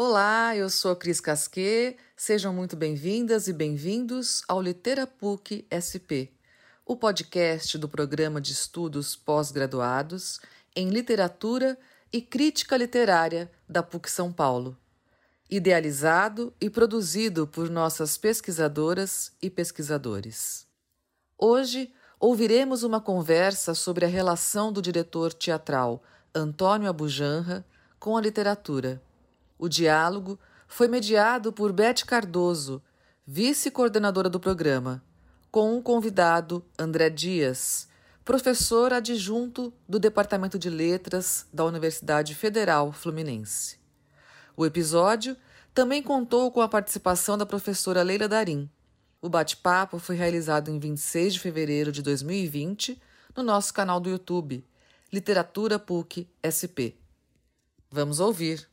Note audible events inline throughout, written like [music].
Olá, eu sou a Cris Casquet. Sejam muito bem-vindas e bem-vindos ao Literapuc SP, o podcast do programa de estudos pós-graduados em literatura e crítica literária da PUC São Paulo. Idealizado e produzido por nossas pesquisadoras e pesquisadores. Hoje ouviremos uma conversa sobre a relação do diretor teatral Antônio Abujanra com a literatura o diálogo foi mediado por Beth Cardoso, vice-coordenadora do programa, com um convidado, André Dias, professor adjunto do Departamento de Letras da Universidade Federal Fluminense. O episódio também contou com a participação da professora Leila Darim. O bate-papo foi realizado em 26 de fevereiro de 2020 no nosso canal do YouTube, Literatura PUC SP. Vamos ouvir.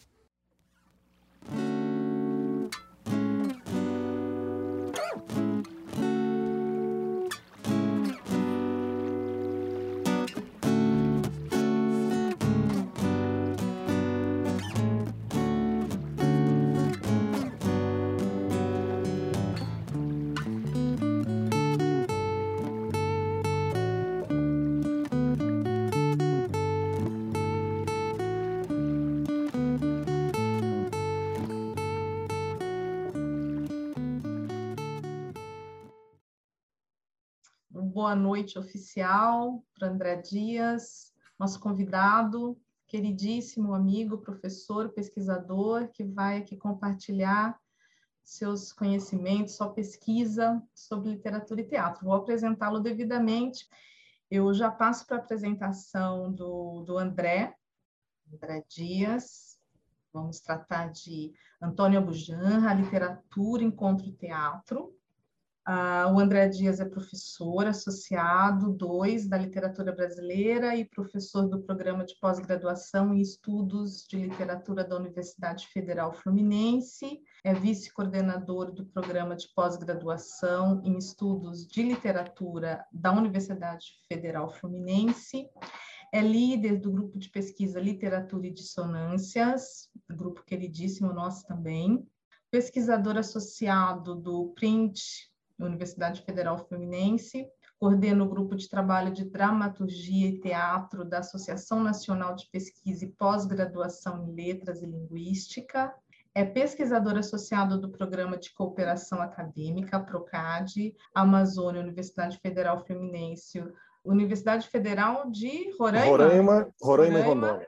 Bye. Boa noite oficial para André Dias, nosso convidado, queridíssimo amigo, professor, pesquisador, que vai aqui compartilhar seus conhecimentos, sua pesquisa sobre literatura e teatro. Vou apresentá-lo devidamente. Eu já passo para a apresentação do, do André, André Dias. Vamos tratar de Antônio Abujanra, Literatura, Encontro Teatro. Uh, o André Dias é professor associado 2 da literatura brasileira e professor do programa de pós-graduação em estudos de literatura da Universidade Federal Fluminense, é vice-coordenador do programa de pós-graduação em estudos de literatura da Universidade Federal Fluminense, é líder do grupo de pesquisa Literatura e Dissonâncias, grupo queridíssimo nosso também, pesquisador associado do Print Universidade Federal Fluminense, coordena o grupo de trabalho de dramaturgia e teatro da Associação Nacional de Pesquisa e Pós-Graduação em Letras e Linguística, é pesquisador associado do Programa de Cooperação Acadêmica, PROCAD, Amazônia, Universidade Federal Fluminense, Universidade Federal de Roraima. Roraima, Roraima, Roraima e Rondônia.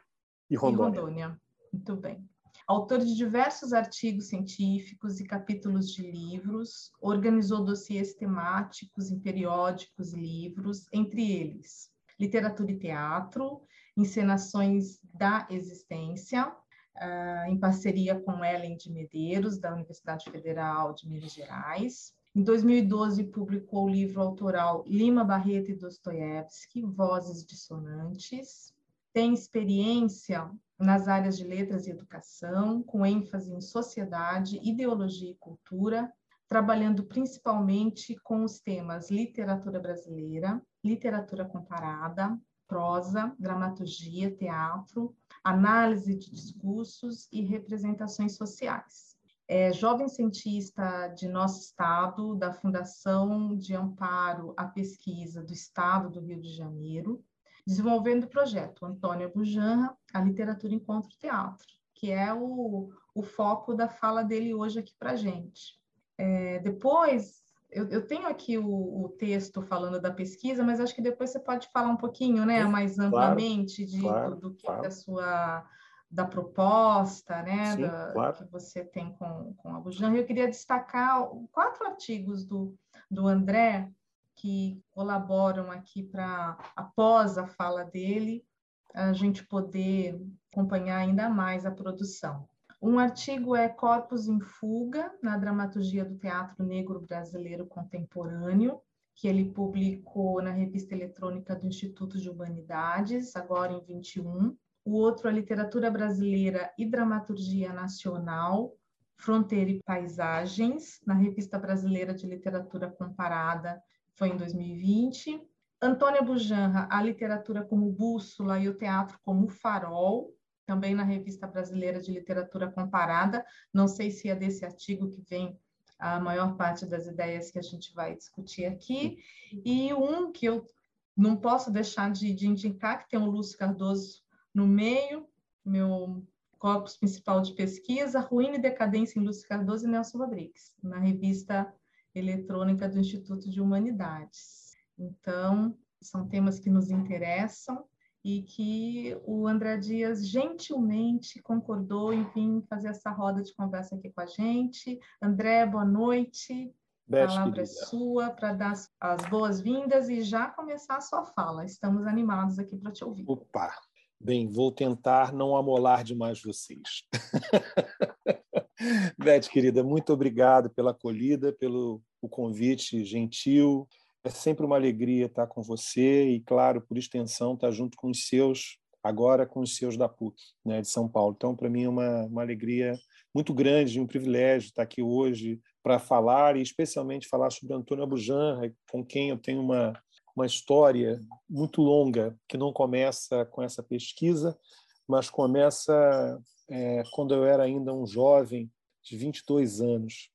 E Rondônia. E Rondônia. Muito bem autor de diversos artigos científicos e capítulos de livros, organizou dossiês temáticos em periódicos e livros, entre eles Literatura e Teatro, Encenações da Existência, uh, em parceria com Ellen de Medeiros, da Universidade Federal de Minas Gerais. Em 2012, publicou o livro autoral Lima Barreto e Dostoiévski, Vozes Dissonantes. Tem experiência nas áreas de letras e educação, com ênfase em sociedade, ideologia e cultura, trabalhando principalmente com os temas literatura brasileira, literatura comparada, prosa, dramaturgia, teatro, análise de discursos e representações sociais. É jovem cientista de nosso estado, da Fundação de Amparo à Pesquisa do Estado do Rio de Janeiro, desenvolvendo o projeto Antônia Bujanra, a literatura encontro teatro, que é o, o foco da fala dele hoje aqui para a gente. É, depois, eu, eu, tenho aqui o, o, texto falando da pesquisa, mas acho que depois você pode falar um pouquinho, né, mais amplamente de, claro, do, do, que claro. da sua da proposta, né, Sim, da, claro. que você tem com, com a Bujanra. Eu queria destacar quatro artigos do, do André que colaboram aqui para, após a fala dele, a gente poder acompanhar ainda mais a produção. Um artigo é Corpos em Fuga, na dramaturgia do teatro negro brasileiro contemporâneo, que ele publicou na revista eletrônica do Instituto de Humanidades, agora em 21. O outro é Literatura Brasileira e Dramaturgia Nacional, Fronteira e Paisagens, na Revista Brasileira de Literatura Comparada, foi em 2020. Antônia Bujanra, a literatura como bússola e o teatro como farol, também na Revista Brasileira de Literatura Comparada. Não sei se é desse artigo que vem a maior parte das ideias que a gente vai discutir aqui. E um que eu não posso deixar de, de indicar, que tem o Lúcio Cardoso no meio, meu corpus principal de pesquisa, Ruína e Decadência em Lúcio Cardoso e Nelson Rodrigues, na revista eletrônica do Instituto de Humanidades. Então, são temas que nos interessam e que o André Dias gentilmente concordou em vir fazer essa roda de conversa aqui com a gente. André, boa noite. Beth, a palavra é sua para dar as boas-vindas e já começar a sua fala. Estamos animados aqui para te ouvir. Opa! Bem, vou tentar não amolar demais vocês. [laughs] Beth, querida, muito obrigado pela acolhida, pelo o convite gentil. É sempre uma alegria estar com você e, claro, por extensão, estar junto com os seus, agora com os seus da PUC, né, de São Paulo. Então, para mim, é uma, uma alegria muito grande, um privilégio estar aqui hoje para falar e, especialmente, falar sobre Antônio Abujanra, com quem eu tenho uma, uma história muito longa, que não começa com essa pesquisa, mas começa é, quando eu era ainda um jovem de 22 anos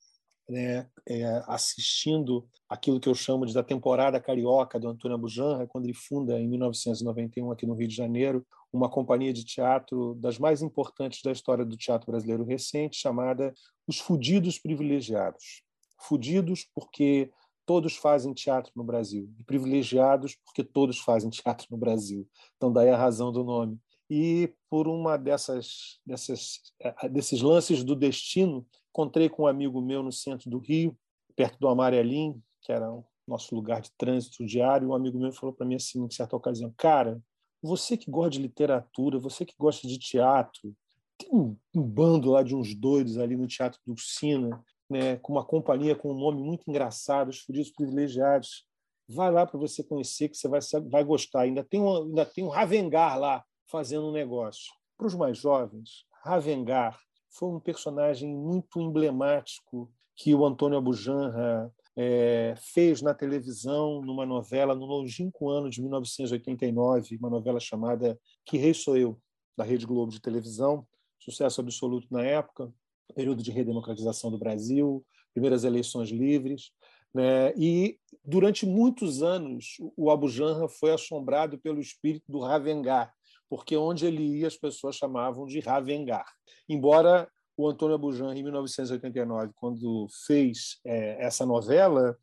né, é, assistindo aquilo que eu chamo de da temporada carioca do Antônio Abujanra, quando ele funda em 1991 aqui no Rio de Janeiro uma companhia de teatro das mais importantes da história do teatro brasileiro recente, chamada Os Fudidos Privilegiados. Fudidos porque todos fazem teatro no Brasil e privilegiados porque todos fazem teatro no Brasil. Então daí a razão do nome. E por uma dessas, dessas é, desses lances do destino, Encontrei com um amigo meu no centro do Rio, perto do Amarelim, que era o nosso lugar de trânsito diário. Um amigo meu falou para mim assim, em certa ocasião: Cara, você que gosta de literatura, você que gosta de teatro, tem um, bando lá de uns doidos ali no Teatro do Sina, né, com uma companhia com um nome muito engraçado, Os Fudidos Privilegiados. Vai lá para você conhecer, que você vai, vai gostar. Ainda tem, um, ainda tem um Ravengar lá fazendo um negócio. Para os mais jovens, Ravengar foi um personagem muito emblemático que o Antônio Abujanra é, fez na televisão, numa novela, no longínquo ano de 1989, uma novela chamada Que Rei Sou Eu, da Rede Globo de televisão, sucesso absoluto na época, período de redemocratização do Brasil, primeiras eleições livres. Né? E durante muitos anos o Abujanra foi assombrado pelo espírito do Ravengar, porque onde ele ia as pessoas chamavam de Ravengar. Embora o Antônio Abujan, em 1989, quando fez é, essa novela,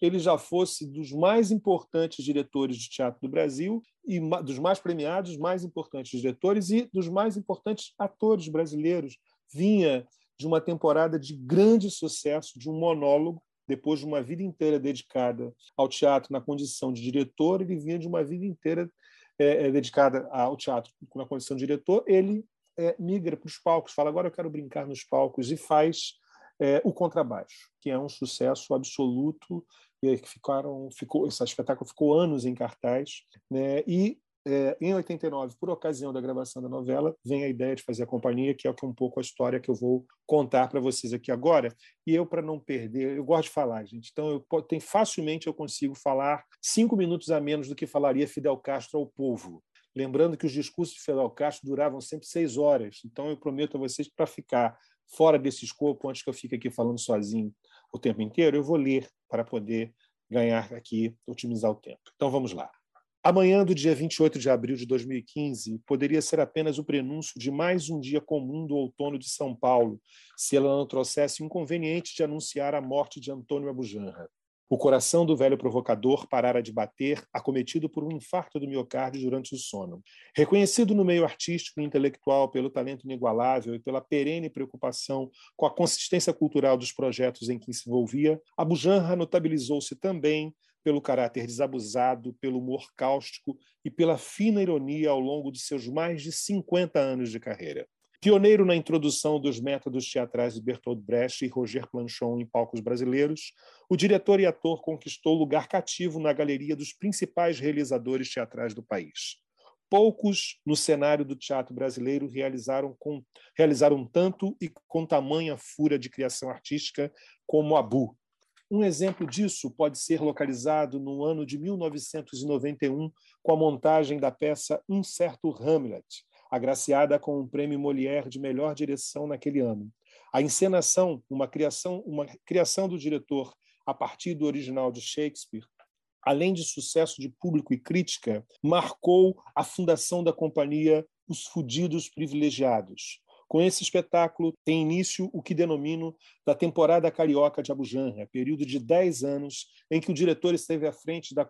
ele já fosse dos mais importantes diretores de teatro do Brasil e dos mais premiados, mais importantes diretores e dos mais importantes atores brasileiros. Vinha de uma temporada de grande sucesso, de um monólogo, depois de uma vida inteira dedicada ao teatro na condição de diretor, ele vinha de uma vida inteira é, é, dedicada ao teatro na condição de diretor, ele é, migra para os palcos, fala agora eu quero brincar nos palcos e faz é, o contrabaixo, que é um sucesso absoluto e que ficaram, ficou, esse espetáculo ficou anos em cartaz, né? E é, em 89, por ocasião da gravação da novela, vem a ideia de fazer a companhia, que é um pouco a história que eu vou contar para vocês aqui agora. E eu, para não perder, eu gosto de falar, gente. Então, eu tem, facilmente eu consigo falar cinco minutos a menos do que falaria Fidel Castro ao povo. Lembrando que os discursos de Fidel Castro duravam sempre seis horas. Então, eu prometo a vocês para ficar fora desse escopo, antes que eu fique aqui falando sozinho o tempo inteiro, eu vou ler para poder ganhar aqui, otimizar o tempo. Então, vamos lá. Amanhã do dia 28 de abril de 2015 poderia ser apenas o prenúncio de mais um dia comum do outono de São Paulo, se ela não trouxesse o inconveniente de anunciar a morte de Antônio Abujanra. O coração do velho provocador parara de bater, acometido por um infarto do miocárdio durante o sono. Reconhecido no meio artístico e intelectual pelo talento inigualável e pela perene preocupação com a consistência cultural dos projetos em que se envolvia, Abujanra notabilizou-se também pelo caráter desabusado, pelo humor cáustico e pela fina ironia ao longo de seus mais de 50 anos de carreira. Pioneiro na introdução dos métodos teatrais de Bertolt Brecht e Roger Planchon em palcos brasileiros, o diretor e ator conquistou lugar cativo na galeria dos principais realizadores teatrais do país. Poucos no cenário do teatro brasileiro realizaram, com, realizaram tanto e com tamanha fúria de criação artística como Abu, um exemplo disso pode ser localizado no ano de 1991, com a montagem da peça Um Certo Hamlet, agraciada com um prêmio Molière de melhor direção naquele ano. A encenação, uma criação, uma criação do diretor a partir do original de Shakespeare, além de sucesso de público e crítica, marcou a fundação da companhia Os Fudidos Privilegiados. Com esse espetáculo tem início o que denomino da temporada carioca de Abujanra, período de 10 anos em que o diretor esteve à frente da,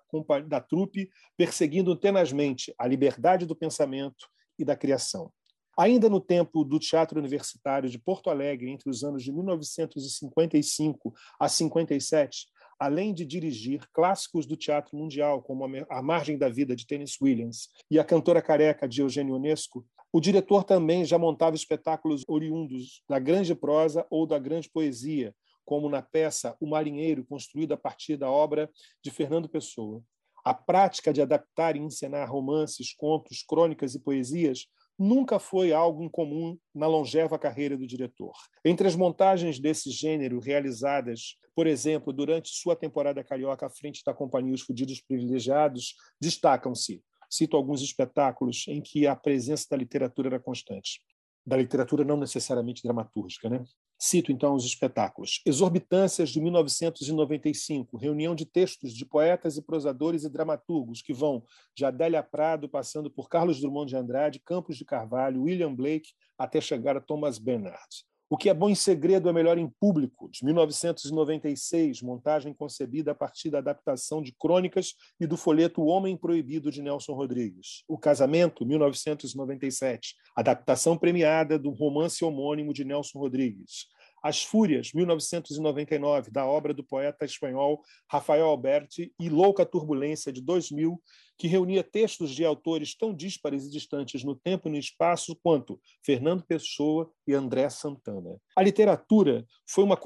da trupe, perseguindo tenazmente a liberdade do pensamento e da criação. Ainda no tempo do Teatro Universitário de Porto Alegre, entre os anos de 1955 a 57, além de dirigir clássicos do teatro mundial, como A Margem da Vida, de Tennessee Williams, e A Cantora Careca, de Eugênio Onesco, o diretor também já montava espetáculos oriundos da grande prosa ou da grande poesia, como na peça O Marinheiro, construída a partir da obra de Fernando Pessoa. A prática de adaptar e encenar romances, contos, crônicas e poesias nunca foi algo incomum na longeva carreira do diretor. Entre as montagens desse gênero realizadas, por exemplo, durante sua temporada carioca à frente da companhia Os Fudidos Privilegiados, destacam-se, cito alguns espetáculos em que a presença da literatura era constante. Da literatura não necessariamente dramatúrgica, né? Cito então os espetáculos. Exorbitâncias de 1995, reunião de textos de poetas e prosadores e dramaturgos que vão de Adélia Prado, passando por Carlos Drummond de Andrade, Campos de Carvalho, William Blake, até chegar a Thomas Bernard. O que é bom em segredo é melhor em público, de 1996, montagem concebida a partir da adaptação de crônicas e do folheto O Homem Proibido de Nelson Rodrigues. O Casamento, 1997, adaptação premiada do romance homônimo de Nelson Rodrigues. As Fúrias, 1999, da obra do poeta espanhol Rafael Alberti, e Louca Turbulência, de 2000, que reunia textos de autores tão díspares e distantes no tempo e no espaço quanto Fernando Pessoa e André Santana. A literatura foi uma,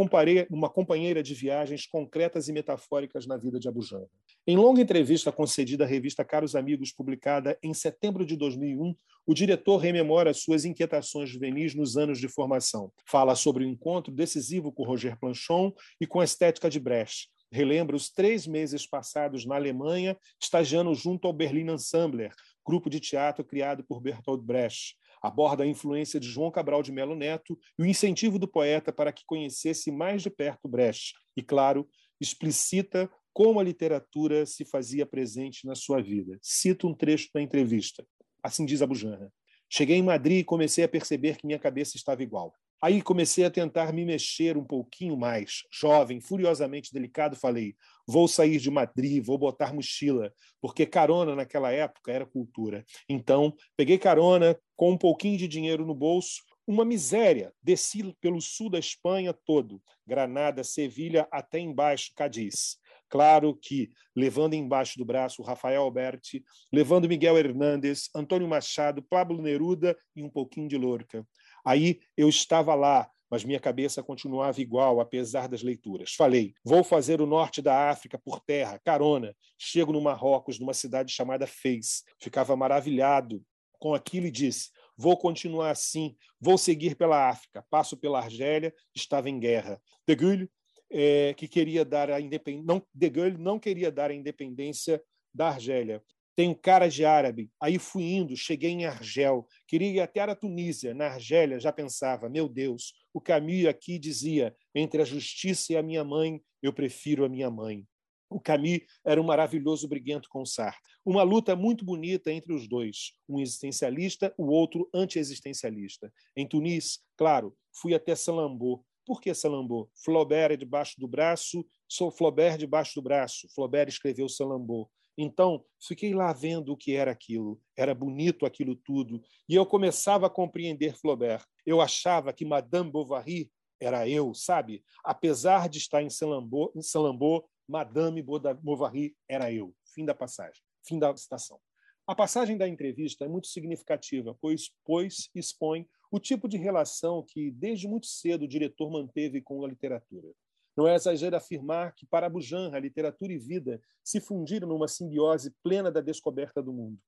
uma companheira de viagens concretas e metafóricas na vida de Abujamra. Em longa entrevista concedida à revista Caros Amigos, publicada em setembro de 2001, o diretor rememora suas inquietações juvenis nos anos de formação. Fala sobre o encontro decisivo com Roger Planchon e com a estética de Brecht, relembra os três meses passados na Alemanha, estagiando junto ao Berlin Ensembler, grupo de teatro criado por Bertolt Brecht. Aborda a influência de João Cabral de Melo Neto e o incentivo do poeta para que conhecesse mais de perto Brecht. E, claro, explicita como a literatura se fazia presente na sua vida. Cito um trecho da entrevista. Assim diz Abujanra. Cheguei em Madrid e comecei a perceber que minha cabeça estava igual. Aí comecei a tentar me mexer um pouquinho mais. Jovem, furiosamente delicado, falei: vou sair de Madrid, vou botar mochila, porque carona naquela época era cultura. Então, peguei carona com um pouquinho de dinheiro no bolso, uma miséria. Desci pelo sul da Espanha todo, Granada, Sevilha, até embaixo, Cadiz. Claro que levando embaixo do braço Rafael Alberti, levando Miguel Hernández, Antônio Machado, Pablo Neruda e um pouquinho de Lorca. Aí eu estava lá, mas minha cabeça continuava igual, apesar das leituras. Falei: vou fazer o norte da África por terra, carona. Chego no Marrocos, numa cidade chamada Fez. Ficava maravilhado com aquilo e disse: vou continuar assim, vou seguir pela África. Passo pela Argélia, estava em guerra. De Gaulle, é, que queria dar a independência, não, De Gaulle não queria dar a independência da Argélia tenho cara de árabe. Aí fui indo, cheguei em Argel, queria ir até a Tunísia. Na Argélia já pensava, meu Deus, o Camus aqui dizia, entre a justiça e a minha mãe, eu prefiro a minha mãe. O Camus era um maravilhoso briguento com Sartre. Uma luta muito bonita entre os dois, um existencialista, o outro anti-existencialista. Em Tunis, claro, fui até Salambo. Por que Salambo? Flaubert é debaixo do braço, sou Flaubert debaixo do braço. Flaubert escreveu Salambo. Então, fiquei lá vendo o que era aquilo. Era bonito aquilo tudo. E eu começava a compreender Flaubert. Eu achava que Madame Bovary era eu, sabe? Apesar de estar em Salambo Madame Bovary era eu. Fim da passagem. Fim da citação. A passagem da entrevista é muito significativa, pois, pois expõe o tipo de relação que, desde muito cedo, o diretor manteve com a literatura. Não é exagero afirmar que, para Bujanra, literatura e vida se fundiram numa simbiose plena da descoberta do mundo.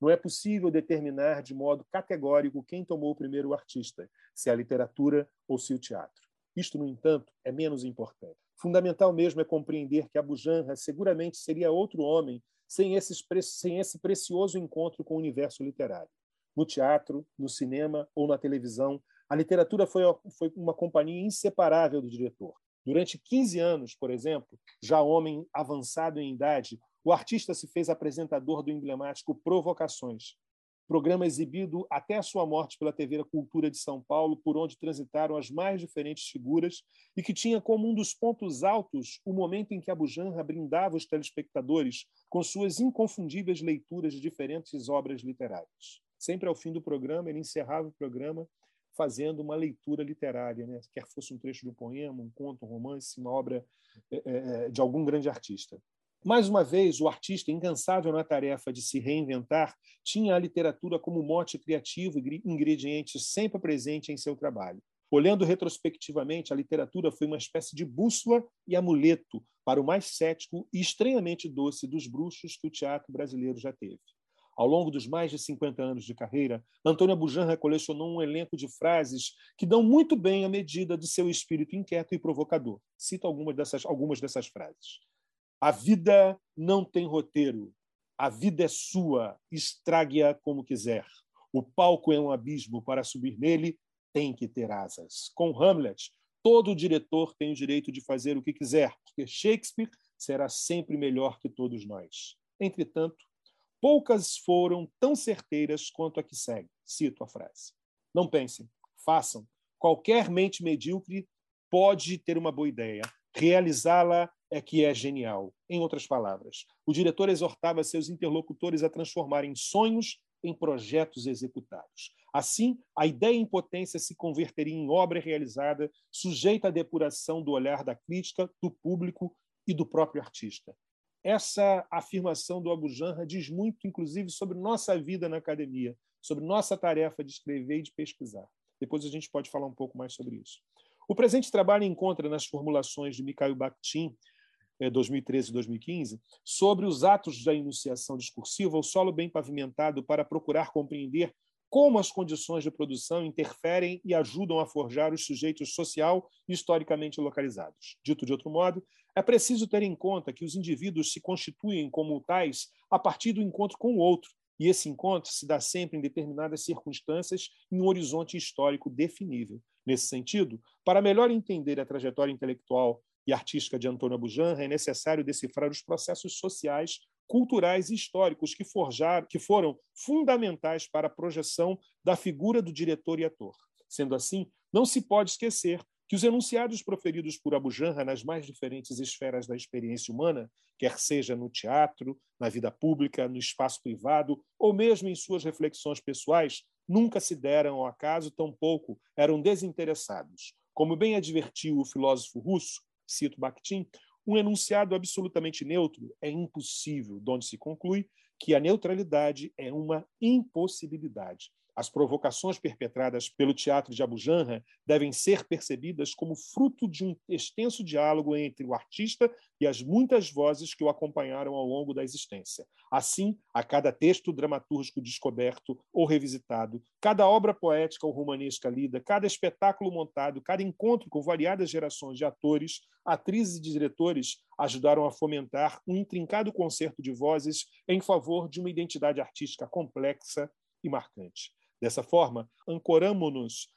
Não é possível determinar de modo categórico quem tomou primeiro o artista, se é a literatura ou se o teatro. Isto, no entanto, é menos importante. Fundamental mesmo é compreender que Abu Janra seguramente seria outro homem sem, esses, sem esse precioso encontro com o universo literário. no teatro, no cinema ou na televisão, a literatura foi, foi uma companhia inseparável do diretor. Durante 15 anos, por exemplo, já homem avançado em idade, o artista se fez apresentador do emblemático Provocações, programa exibido até a sua morte pela TV Cultura de São Paulo, por onde transitaram as mais diferentes figuras e que tinha como um dos pontos altos o momento em que Abu Janra brindava os telespectadores com suas inconfundíveis leituras de diferentes obras literárias. Sempre ao fim do programa, ele encerrava o programa fazendo uma leitura literária, né? quer fosse um trecho de um poema, um conto, um romance, uma obra é, é, de algum grande artista. Mais uma vez, o artista, incansável na tarefa de se reinventar, tinha a literatura como mote criativo e ingrediente sempre presente em seu trabalho. Olhando retrospectivamente, a literatura foi uma espécie de bússola e amuleto para o mais cético e estranhamente doce dos bruxos que o teatro brasileiro já teve. Ao longo dos mais de 50 anos de carreira, Antônio Bujanra colecionou um elenco de frases que dão muito bem a medida de seu espírito inquieto e provocador. Cito algumas dessas, algumas dessas frases. A vida não tem roteiro. A vida é sua, estrague-a como quiser. O palco é um abismo, para subir nele tem que ter asas. Com Hamlet, todo diretor tem o direito de fazer o que quiser, porque Shakespeare será sempre melhor que todos nós. Entretanto, poucas foram tão certeiras quanto a que segue. Cito a frase. Não pensem, façam. Qualquer mente medíocre pode ter uma boa ideia. Realizá-la é que é genial. Em outras palavras, o diretor exortava seus interlocutores a transformarem sonhos em projetos executados. Assim, a ideia em potência se converteria em obra realizada, sujeita à depuração do olhar da crítica, do público e do próprio artista. Essa afirmação do Abu Janra diz muito, inclusive, sobre nossa vida na academia, sobre nossa tarefa de escrever e de pesquisar. Depois a gente pode falar um pouco mais sobre isso. O presente trabalho encontra nas formulações de Mikhail Bakhtin 2013 e 2015, sobre os atos da enunciação discursiva, o solo bem pavimentado para procurar compreender como as condições de produção interferem e ajudam a forjar os sujeitos social e historicamente localizados. Dito de outro modo, é preciso ter em conta que os indivíduos se constituem como tais a partir do encontro com o outro, e esse encontro se dá sempre em determinadas circunstâncias em um horizonte histórico definível. Nesse sentido, para melhor entender a trajetória intelectual e artística de Antônio Abujanra, é necessário decifrar os processos sociais, culturais e históricos que forjaram, que foram fundamentais para a projeção da figura do diretor e ator. Sendo assim, não se pode esquecer que os enunciados proferidos por Abujanra nas mais diferentes esferas da experiência humana, quer seja no teatro, na vida pública, no espaço privado ou mesmo em suas reflexões pessoais, nunca se deram ao acaso, tampouco eram desinteressados. Como bem advertiu o filósofo russo, cito Bakhtin, um enunciado absolutamente neutro é impossível, de onde se conclui que a neutralidade é uma impossibilidade. As provocações perpetradas pelo teatro de Abu Janra devem ser percebidas como fruto de um extenso diálogo entre o artista e as muitas vozes que o acompanharam ao longo da existência. Assim, a cada texto dramatúrgico descoberto ou revisitado, cada obra poética ou romanesca lida, cada espetáculo montado, cada encontro com variadas gerações de atores, atrizes e diretores ajudaram a fomentar um intrincado concerto de vozes em favor de uma identidade artística complexa e marcante. Dessa forma, ancoramos-nos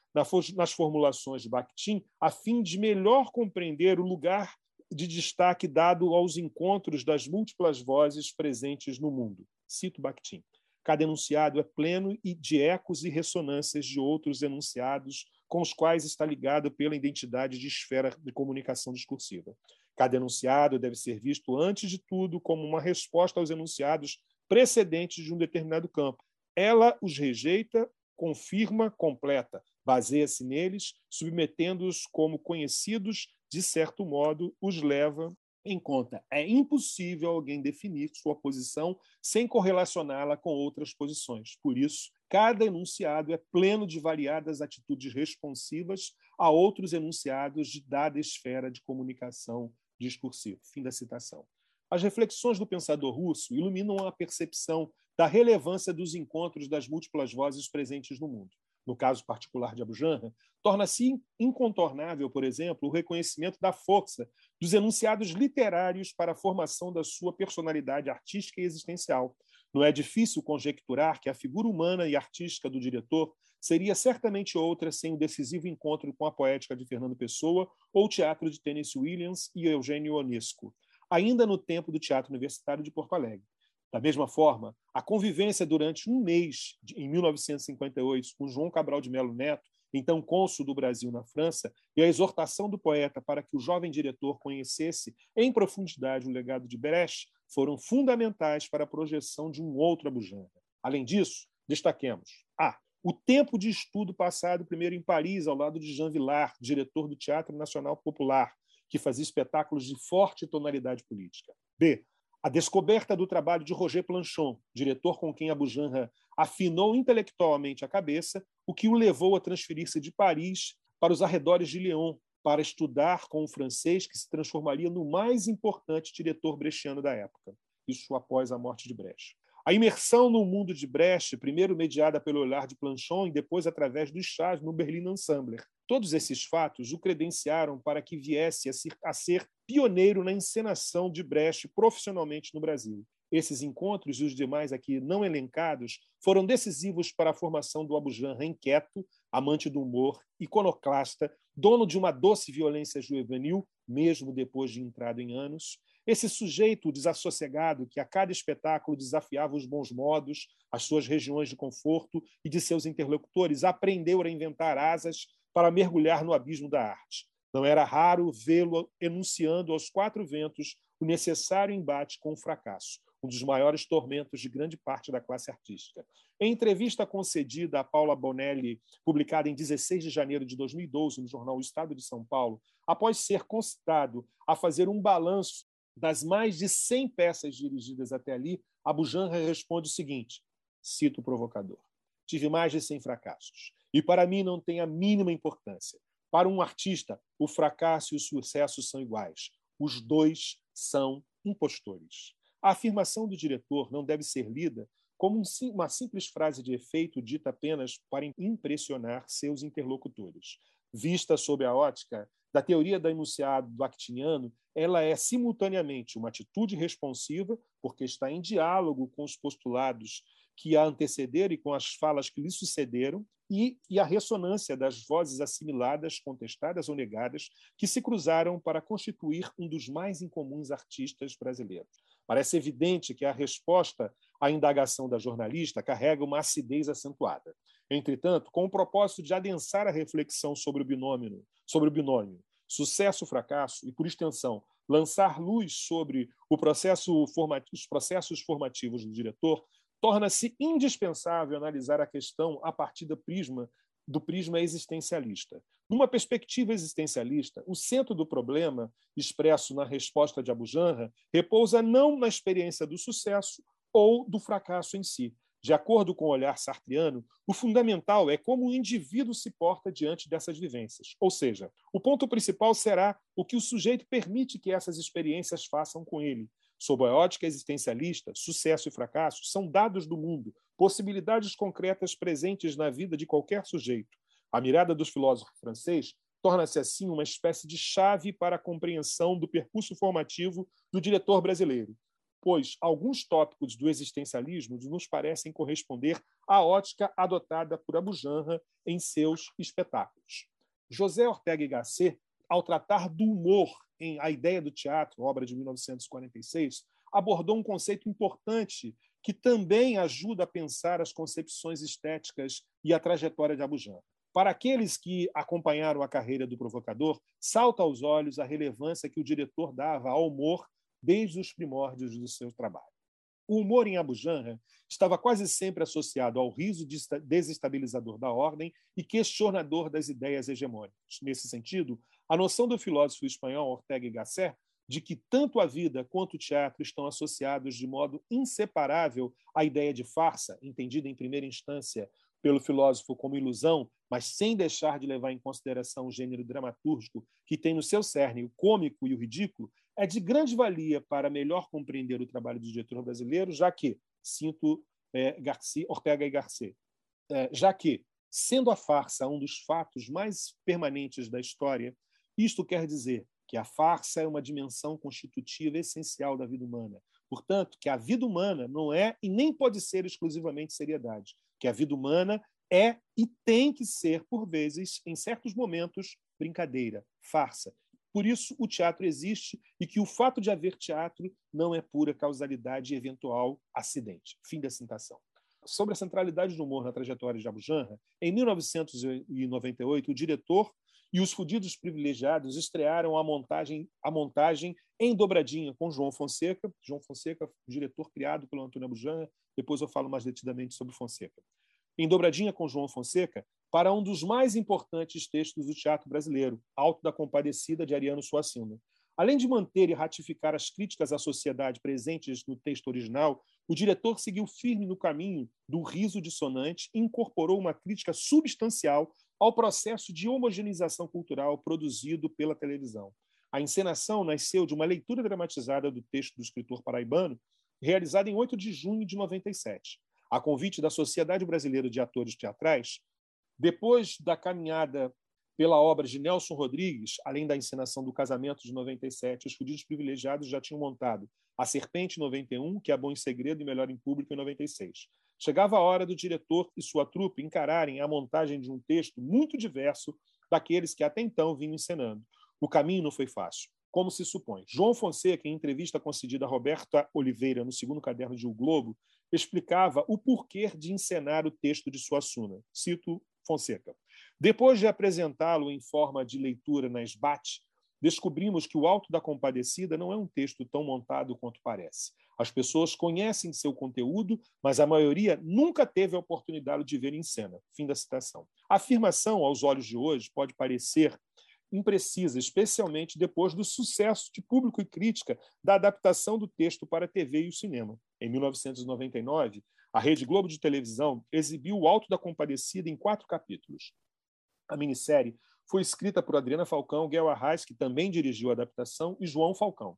nas formulações de Bakhtin a fim de melhor compreender o lugar de destaque dado aos encontros das múltiplas vozes presentes no mundo. Cito Bakhtin. Cada enunciado é pleno de ecos e ressonâncias de outros enunciados com os quais está ligado pela identidade de esfera de comunicação discursiva. Cada enunciado deve ser visto, antes de tudo, como uma resposta aos enunciados precedentes de um determinado campo, ela os rejeita, confirma, completa, baseia-se neles, submetendo-os como conhecidos, de certo modo, os leva em conta. É impossível alguém definir sua posição sem correlacioná-la com outras posições. Por isso, cada enunciado é pleno de variadas atitudes responsivas a outros enunciados de dada esfera de comunicação discursiva. Fim da citação. As reflexões do pensador russo iluminam a percepção da relevância dos encontros das múltiplas vozes presentes no mundo. No caso particular de Abu Janra, torna-se incontornável, por exemplo, o reconhecimento da força dos enunciados literários para a formação da sua personalidade artística e existencial. Não é difícil conjecturar que a figura humana e artística do diretor seria certamente outra sem o decisivo encontro com a poética de Fernando Pessoa ou o teatro de Tennessee Williams e Eugênio Onesco, ainda no tempo do Teatro Universitário de Porto Alegre. Da mesma forma, a convivência durante um mês, em 1958, com João Cabral de Melo Neto, então cônsul do Brasil na França, e a exortação do poeta para que o jovem diretor conhecesse em profundidade o legado de Brecht foram fundamentais para a projeção de um outro Abujanra. Além disso, destaquemos a. O tempo de estudo passado primeiro em Paris, ao lado de Jean Villard, diretor do Teatro Nacional Popular, que fazia espetáculos de forte tonalidade política. B. A descoberta do trabalho de Roger Planchon, diretor com quem Abujanra afinou intelectualmente a cabeça, o que o levou a transferir-se de Paris para os arredores de Lyon, para estudar com o francês que se transformaria no mais importante diretor brechiano da época, isso após a morte de Brecht. A imersão no mundo de Brecht, primeiro mediada pelo olhar de Planchon e depois através do chás no Berlin Ensembler. Todos esses fatos o credenciaram para que viesse a ser pioneiro na encenação de Brecht profissionalmente no Brasil. Esses encontros e os demais aqui não elencados foram decisivos para a formação do Abujanra inquieto, amante do humor, iconoclasta, dono de uma doce violência juvenil, mesmo depois de entrado em anos. Esse sujeito desassossegado que a cada espetáculo desafiava os bons modos, as suas regiões de conforto e de seus interlocutores, aprendeu a inventar asas para mergulhar no abismo da arte. Não era raro vê-lo enunciando aos quatro ventos o necessário embate com o fracasso um dos maiores tormentos de grande parte da classe artística. Em entrevista concedida a Paula Bonelli, publicada em 16 de janeiro de 2012 no jornal O Estado de São Paulo, após ser consultado a fazer um balanço das mais de 100 peças dirigidas até ali, Abu Janra responde o seguinte: cito o provocador. Tive mais de 100 fracassos. E para mim não tem a mínima importância. Para um artista, o fracasso e o sucesso são iguais. Os dois são impostores. A afirmação do diretor não deve ser lida como uma simples frase de efeito dita apenas para impressionar seus interlocutores. Vista sob a ótica da teoria da enunciado do Actiniano, ela é simultaneamente uma atitude responsiva, porque está em diálogo com os postulados que a antecederam e com as falas que lhe sucederam, e, e, a ressonância das vozes assimiladas, contestadas ou negadas, que se cruzaram para constituir um dos mais incomuns artistas brasileiros. Parece evidente que a resposta à indagação da jornalista carrega uma acidez acentuada. Entretanto, com o propósito de adensar a reflexão sobre o binômio, sobre o binômio sucesso-fracasso e, por extensão, lançar luz sobre processo os processos formativos do diretor, torna-se indispensável analisar a questão a partir do prisma, do prisma existencialista. Numa perspectiva existencialista, o centro do problema, expresso na resposta de Abujanra, repousa não na experiência do sucesso ou do fracasso em si. De acordo com o olhar sartriano, o fundamental é como o indivíduo se porta diante dessas vivências. Ou seja, o ponto principal será o que o sujeito permite que essas experiências façam com ele, Sob a ótica existencialista, sucesso e fracasso são dados do mundo, possibilidades concretas presentes na vida de qualquer sujeito. A mirada dos filósofos francês torna-se assim uma espécie de chave para a compreensão do percurso formativo do diretor brasileiro, pois alguns tópicos do existencialismo nos parecem corresponder à ótica adotada por Abujanra em seus espetáculos. José Ortega y Gasset, ao tratar do humor em A Ideia do Teatro, obra de 1946, abordou um conceito importante que também ajuda a pensar as concepções estéticas e a trajetória de Abujan. Para aqueles que acompanharam a carreira do provocador, salta aos olhos a relevância que o diretor dava ao humor desde os primórdios do seu trabalho. O humor em Abu Janra estava quase sempre associado ao riso desestabilizador da ordem e questionador das ideias hegemônicas. Nesse sentido, a noção do filósofo espanhol Ortega y Gasset de que tanto a vida quanto o teatro estão associados de modo inseparável à ideia de farsa, entendida em primeira instância pelo filósofo como ilusão, mas sem deixar de levar em consideração o gênero dramatúrgico que tem no seu cerne o cômico e o ridículo, é de grande valia para melhor compreender o trabalho do diretor brasileiro, já que, sinto é, Garcia, Ortega y Gasset, é, já que, sendo a farsa um dos fatos mais permanentes da história, isto quer dizer que a farsa é uma dimensão constitutiva essencial da vida humana, Portanto, que a vida humana não é e nem pode ser exclusivamente seriedade, que a vida humana é e tem que ser, por vezes, em certos momentos, brincadeira, farsa. Por isso, o teatro existe e que o fato de haver teatro não é pura causalidade e eventual acidente. Fim da citação. Sobre a centralidade do humor na trajetória de Abu Janra, em 1998, o diretor e os fudidos privilegiados estrearam a montagem, a montagem em dobradinha com João Fonseca. João Fonseca, diretor criado pelo Antônio Abujanra. Depois eu falo mais detidamente sobre Fonseca. Em dobradinha com João Fonseca, para um dos mais importantes textos do teatro brasileiro, Alto da Compadecida, de Ariano Suassuna. Além de manter e ratificar as críticas à sociedade presentes no texto original, o diretor seguiu firme no caminho do riso dissonante e incorporou uma crítica substancial ao processo de homogeneização cultural produzido pela televisão. A encenação nasceu de uma leitura dramatizada do texto do escritor paraibano, realizada em 8 de junho de 97, a convite da Sociedade Brasileira de Atores Teatrais. Depois da caminhada pela obra de Nelson Rodrigues, além da encenação do Casamento de 97, os fudidos privilegiados já tinham montado A Serpente 91, que é Bom em Segredo e Melhor em Público em 96. Chegava a hora do diretor e sua trupe encararem a montagem de um texto muito diverso daqueles que até então vinham encenando. O caminho não foi fácil, como se supõe. João Fonseca, em entrevista concedida a Roberta Oliveira no segundo caderno de O Globo, explicava o porquê de encenar o texto de Suassuna. Cito Fonseca. Depois de apresentá-lo em forma de leitura na SBAT, descobrimos que o Alto da Compadecida não é um texto tão montado quanto parece. As pessoas conhecem seu conteúdo, mas a maioria nunca teve a oportunidade de ver em cena. Fim da citação. A afirmação, aos olhos de hoje, pode parecer imprecisa, especialmente depois do sucesso de público e crítica da adaptação do texto para a TV e o cinema. Em 1999, a Rede Globo de televisão exibiu O Alto da Compadecida em quatro capítulos. A minissérie foi escrita por Adriana Falcão, Guel Arraes, que também dirigiu a adaptação, e João Falcão.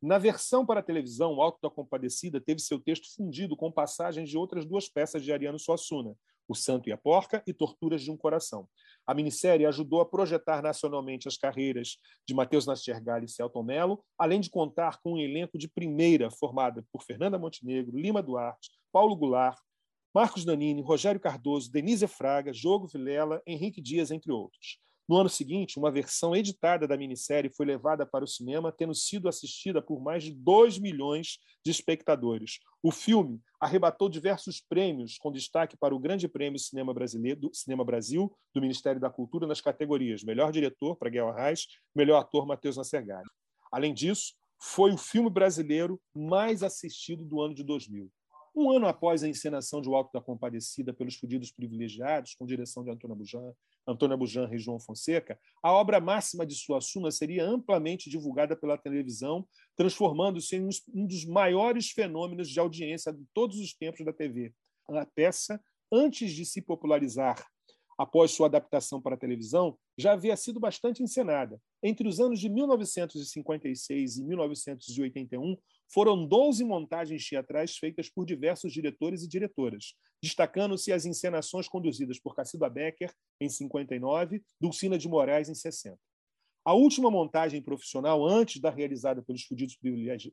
Na versão para televisão, o Alto da Compadecida teve seu texto fundido com passagens de outras duas peças de Ariano Suassuna, O Santo e a Porca e Torturas de um Coração. A minissérie ajudou a projetar nacionalmente as carreiras de Matheus Nastergalli e Celton Mello, além de contar com um elenco de primeira formado por Fernanda Montenegro, Lima Duarte, Paulo Goulart, Marcos Danini, Rogério Cardoso, Denise Fraga, Jogo Vilela, Henrique Dias, entre outros. No ano seguinte, uma versão editada da minissérie foi levada para o cinema, tendo sido assistida por mais de 2 milhões de espectadores. O filme arrebatou diversos prêmios, com destaque para o Grande Prêmio Cinema Brasileiro, do Cinema Brasil, do Ministério da Cultura, nas categorias Melhor Diretor, para Guel Arraes, Melhor Ator, Matheus Nascergalli. Além disso, foi o filme brasileiro mais assistido do ano de 2000. Um ano após a encenação de O Alto da Compadecida pelos Fudidos Privilegiados, com direção de Antônio Bujan, Antônio Bujan e João Fonseca, a obra máxima de Suassuna seria amplamente divulgada pela televisão, transformando-se em um dos maiores fenômenos de audiência de todos os tempos da TV. A peça, antes de se popularizar após sua adaptação para a televisão, já havia sido bastante encenada. Entre os anos de 1956 e 1981, foram 12 montagens teatrais feitas por diversos diretores e diretoras, destacando-se as encenações conduzidas por Cacilda Becker, em 59, Dulcina de Moraes, em 60. A última montagem profissional, antes da realizada pelos fudidos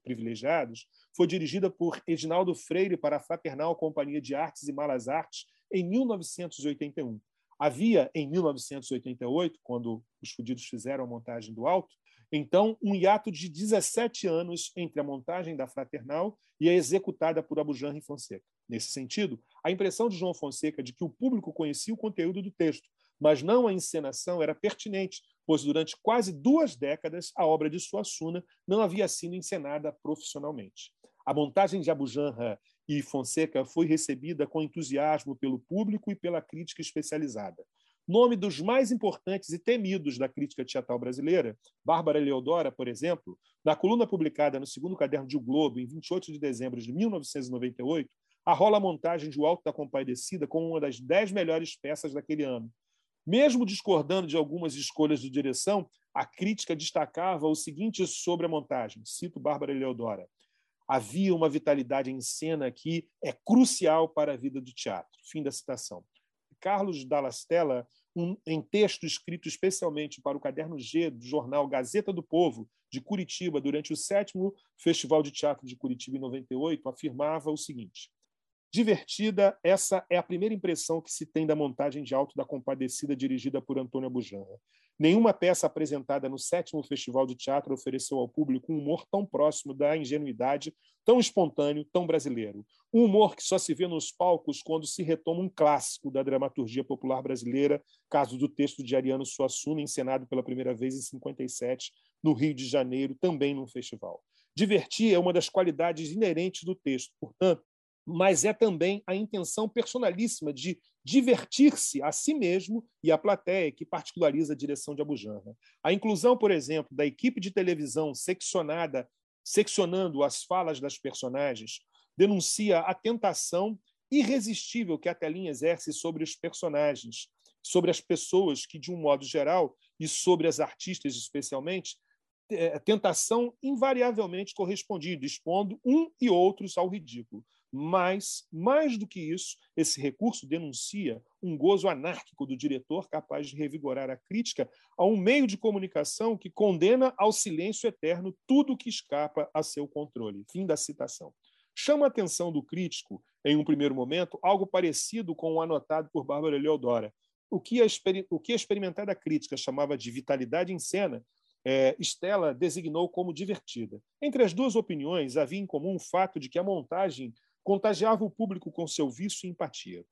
privilegiados, foi dirigida por Edinaldo Freire para a Fraternal Companhia de Artes e Malas Artes, em 1981. Havia, em 1988, quando os fudidos fizeram a montagem do Alto, então um hiato de 17 anos entre a montagem da Fraternal e a executada por Abujanra e Fonseca. Nesse sentido, a impressão de João Fonseca de que o público conhecia o conteúdo do texto, mas não a encenação, era pertinente, pois durante quase duas décadas a obra de Suassuna não havia sido encenada profissionalmente. A montagem de Abujanra e Fonseca foi recebida com entusiasmo pelo público e pela crítica especializada. Nome dos mais importantes e temidos da crítica teatral brasileira, Bárbara Leodora, por exemplo, na coluna publicada no segundo caderno de O Globo, em 28 de dezembro de 1998, arrola a montagem de O Alto da Compadecida como uma das dez melhores peças daquele ano. Mesmo discordando de algumas escolhas de direção, a crítica destacava o seguinte sobre a montagem, cito Bárbara Leodora, havia uma vitalidade em cena que é crucial para a vida do teatro. Fim da citação. Carlos Dallastella um, em texto escrito especialmente para o caderno G do jornal Gazeta do Povo, de Curitiba, durante o sétimo Festival de Teatro de Curitiba em 98, afirmava o seguinte: Divertida, essa é a primeira impressão que se tem da montagem de Alto da Compadecida dirigida por Antônio Bujanra. Nenhuma peça apresentada no sétimo Festival de Teatro ofereceu ao público um humor tão próximo da ingenuidade, tão espontâneo, tão brasileiro. Um humor que só se vê nos palcos quando se retoma um clássico da dramaturgia popular brasileira, caso do texto de Ariano Suassuna, encenado pela primeira vez em 57, no Rio de Janeiro, também num festival. Divertir é uma das qualidades inerentes do texto, portanto, mas é também a intenção personalíssima de divertir-se a si mesmo e a plateia que particulariza a direção de Abujanra. A inclusão, por exemplo, da equipe de televisão seccionada, seccionando as falas das personagens, denuncia a tentação irresistível que a telinha exerce sobre os personagens, sobre as pessoas que, de um modo geral, e sobre as artistas especialmente, é, tentação invariavelmente correspondida, expondo um e outros ao ridículo. Mas, mais do que isso, esse recurso denuncia um gozo anárquico do diretor capaz de revigorar a crítica a um meio de comunicação que condena ao silêncio eterno tudo que escapa a seu controle. Fim da citação. Chama a atenção do crítico, em um primeiro momento, algo parecido com o anotado por Bárbara Leodora. O que a, o que a experimentada crítica chamava de vitalidade em cena, é, Stella designou como divertida. Entre as duas opiniões, havia em comum o fato de que a montagem contagiava o público com seu vício e empatia.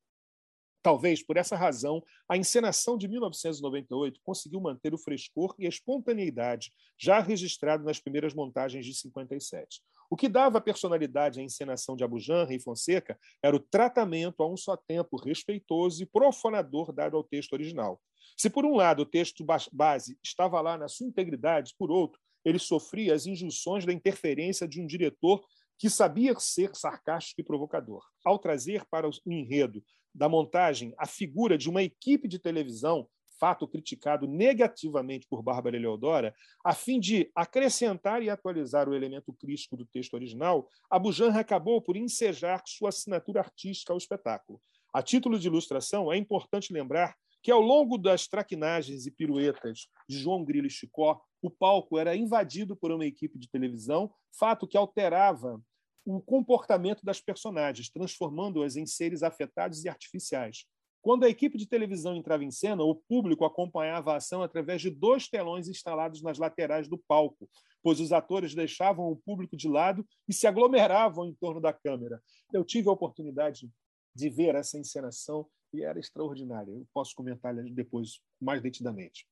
Talvez por essa razão, a encenação de 1998 conseguiu manter o frescor e a espontaneidade já registrado nas primeiras montagens de 57. O que dava personalidade à encenação de Abujanra e Fonseca era o tratamento a um só tempo respeitoso e profanador dado ao texto original. Se, por um lado, o texto base estava lá na sua integridade, por outro, ele sofria as injunções da interferência de um diretor que sabia ser sarcástico e provocador. Ao trazer para o enredo da montagem a figura de uma equipe de televisão, fato criticado negativamente por Bárbara Eleodora, a fim de acrescentar e atualizar o elemento crítico do texto original, Abujanra acabou por ensejar sua assinatura artística ao espetáculo. A título de ilustração, é importante lembrar que, ao longo das traquinagens e piruetas de João Grilo e Chicó, o palco era invadido por uma equipe de televisão, fato que alterava o comportamento das personagens, transformando-as em seres afetados e artificiais. Quando a equipe de televisão entrava em cena, o público acompanhava a ação através de dois telões instalados nas laterais do palco, pois os atores deixavam o público de lado e se aglomeravam em torno da câmera. Eu tive a oportunidade de ver essa encenação e era extraordinária. Eu posso comentar depois mais detidamente.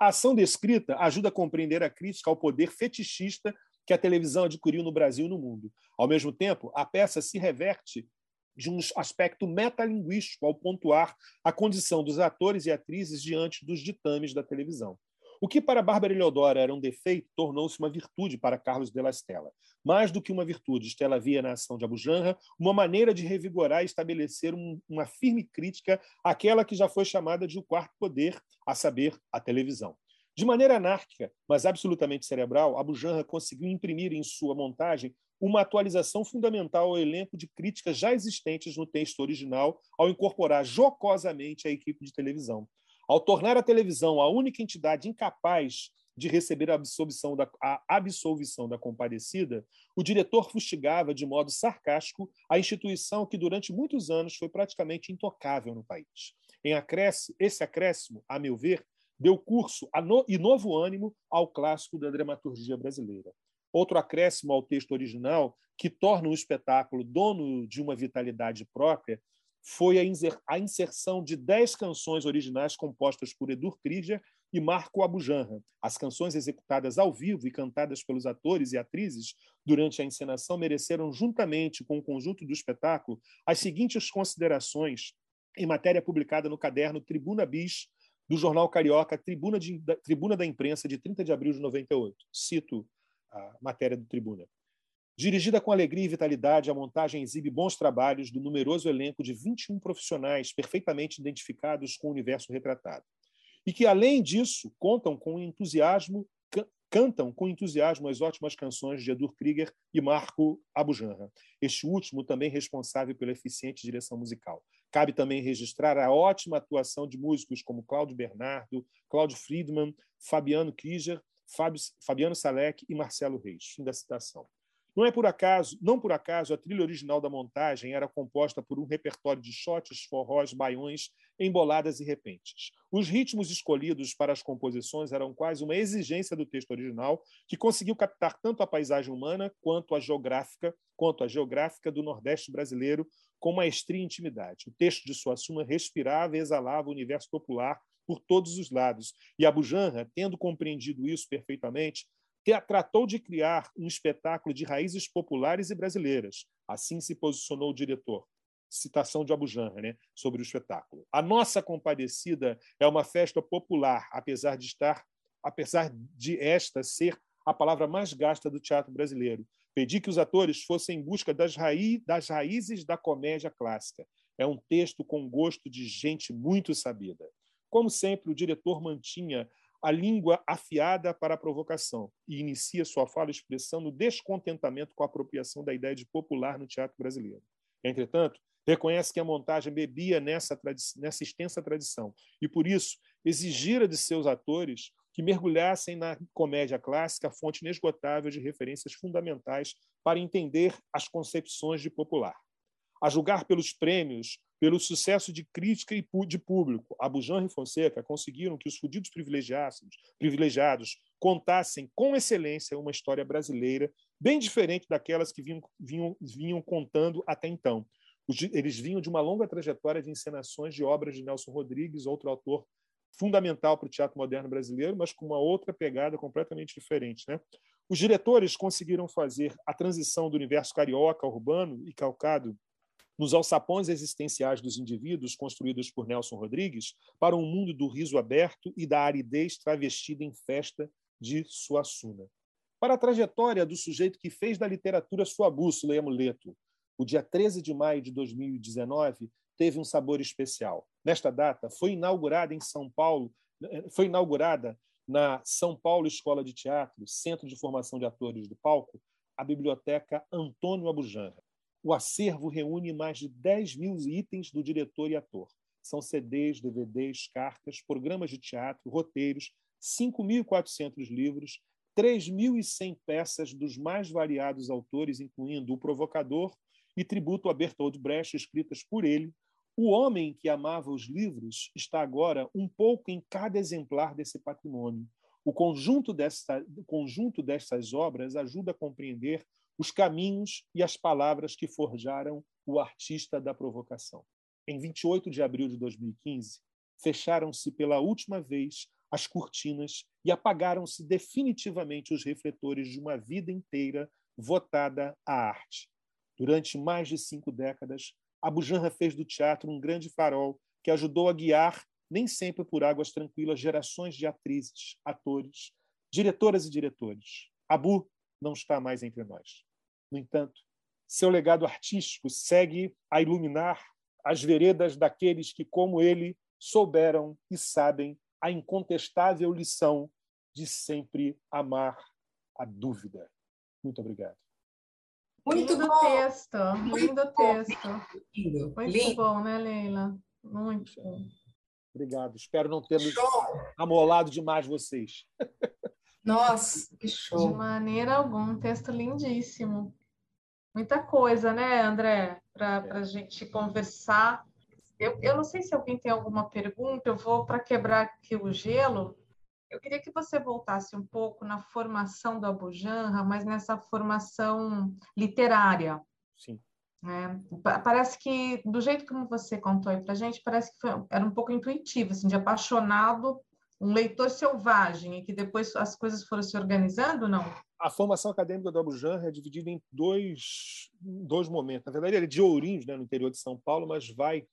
A ação descrita ajuda a compreender a crítica ao poder fetichista que a televisão adquiriu no Brasil e no mundo. Ao mesmo tempo, a peça se reverte de um aspecto metalinguístico ao pontuar a condição dos atores e atrizes diante dos ditames da televisão. O que para Bárbara Eleodora era um defeito tornou-se uma virtude para Carlos de la Stella. Mais do que uma virtude, Stella via na ação de Abujanra uma maneira de revigorar e estabelecer um, uma firme crítica àquela que já foi chamada de o quarto poder, a saber, a televisão. De maneira anárquica, mas absolutamente cerebral, Abu Janra conseguiu imprimir em sua montagem uma atualização fundamental ao elenco de críticas já existentes no texto original, ao incorporar jocosamente a equipe de televisão. Ao tornar a televisão a única entidade incapaz de receber a absolvição da, a absolvição da comparecida, o diretor fustigava de modo sarcástico a instituição que durante muitos anos foi praticamente intocável no país. Em acréscimo, esse acréscimo, a meu ver, deu curso no, e novo ânimo ao clássico da dramaturgia brasileira. Outro acréscimo ao texto original, que torna o espetáculo dono de uma vitalidade própria, foi a inserção de dez canções originais compostas por Edur Krieger e Marco Abujanra. As canções executadas ao vivo e cantadas pelos atores e atrizes durante a encenação mereceram, juntamente com o conjunto do espetáculo, as seguintes considerações em matéria publicada no caderno Tribuna Bis, do jornal carioca Tribuna, de, da, Tribuna da Imprensa, de 30 de abril de 98. Cito a matéria do Tribuna. Dirigida com alegria e vitalidade, a montagem exibe bons trabalhos do numeroso elenco de 21 profissionais perfeitamente identificados com o universo retratado. E que, além disso, contam com entusiasmo, cantam com entusiasmo as ótimas canções de Edur Krieger e Marco Abujanra, este último também responsável pela eficiente direção musical. Cabe também registrar a ótima atuação de músicos como Cláudio Bernardo, Cláudio Friedman, Fabiano Krieger, Fabiano Salek e Marcelo Reis. Fim da citação. Não é por acaso, não por acaso, a trilha original da montagem era composta por um repertório de shots, forrós, baiões, emboladas e repentes. Os ritmos escolhidos para as composições eram quase uma exigência do texto original, que conseguiu captar tanto a paisagem humana quanto a geográfica, quanto a geográfica do Nordeste brasileiro com maestria e intimidade. O texto de Suassuna respirava e exalava o universo popular por todos os lados. E Abu Janra, tendo compreendido isso perfeitamente, tratou de criar um espetáculo de raízes populares e brasileiras. Assim se posicionou o diretor. Citação de Abu Janra, né, sobre o espetáculo. A nossa compadecida é uma festa popular, apesar de estar, apesar de esta ser a palavra mais gasta do teatro brasileiro. Pedi que os atores fossem em busca das, das raízes da comédia clássica. É um texto com gosto de gente muito sabida. Como sempre, o diretor mantinha a língua afiada para a provocação e inicia sua fala expressando descontentamento com a apropriação da ideia de popular no teatro brasileiro. Entretanto, reconhece que a montagem bebia nessa, nessa extensa tradição e, por isso, exigira de seus atores que mergulhassem na comédia clássica, fonte inesgotável de referências fundamentais para entender as concepções de popular. A julgar pelos prêmios pelo sucesso de crítica e de público. Abujan e Fonseca conseguiram que os fudidos privilegiados, contassem com excelência uma história brasileira bem diferente daquelas que vinham, vinham, vinham contando até então. Eles vinham de uma longa trajetória de encenações de obras de Nelson Rodrigues, outro autor fundamental para o teatro moderno brasileiro, mas com uma outra pegada completamente diferente. Né? Os diretores conseguiram fazer a transição do universo carioca urbano e calcado nos alçapões existenciais dos indivíduos construídos por Nelson Rodrigues para um mundo do riso aberto e da aridez travestida em festa de Suassuna. Para a trajetória do sujeito que fez da literatura sua bússola e amuleto, o dia 13 de maio de 2019 teve um sabor especial. Nesta data, foi inaugurada em São Paulo, foi inaugurada na São Paulo Escola de Teatro, Centro de Formação de Atores do Palco, a Biblioteca Antônio Abujanra. O acervo reúne mais de 10 mil itens do diretor e ator. São CDs, DVDs, cartas, programas de teatro, roteiros, 5.400 livros, 3.100 peças dos mais variados autores, incluindo O Provocador e Tributo a Bertold Brecht, escritas por ele. O homem que amava os livros está agora um pouco em cada exemplar desse patrimônio. O conjunto, desta, o conjunto destas obras ajuda a compreender os caminhos e as palavras que forjaram o artista da provocação. Em 28 de abril de 2015, fecharam-se pela última vez as cortinas e apagaram-se definitivamente os refletores de uma vida inteira votada à arte. Durante mais de cinco décadas, Abu Janra fez do teatro um grande farol que ajudou a guiar, nem sempre por águas tranquilas, gerações de atrizes, atores, diretoras e diretores. Abu não está mais entre nós. No entanto, seu legado artístico segue a iluminar as veredas daqueles que, como ele, souberam e sabem a incontestável lição de sempre amar a dúvida. Muito obrigado. Muito lindo bom. texto, lindo texto. Lindo. Muito lindo. bom, né, Leila? Muito bom. Obrigado. Espero não ter amolado demais vocês. Nossa, que show. De maneira alguma, um texto lindíssimo. Muita coisa, né, André, para é. a gente conversar. Eu, eu não sei se alguém tem alguma pergunta, eu vou para quebrar aqui o gelo. Eu queria que você voltasse um pouco na formação do Abujanra, mas nessa formação literária. Sim. É, parece que, do jeito como você contou aí para a gente, parece que foi, era um pouco intuitivo, assim, de apaixonado um leitor selvagem e que depois as coisas foram se organizando, não? A formação acadêmica do Abu Janra é dividida em dois, dois momentos. Na verdade, ele é de Ourinhos, né, no interior de São Paulo, mas vai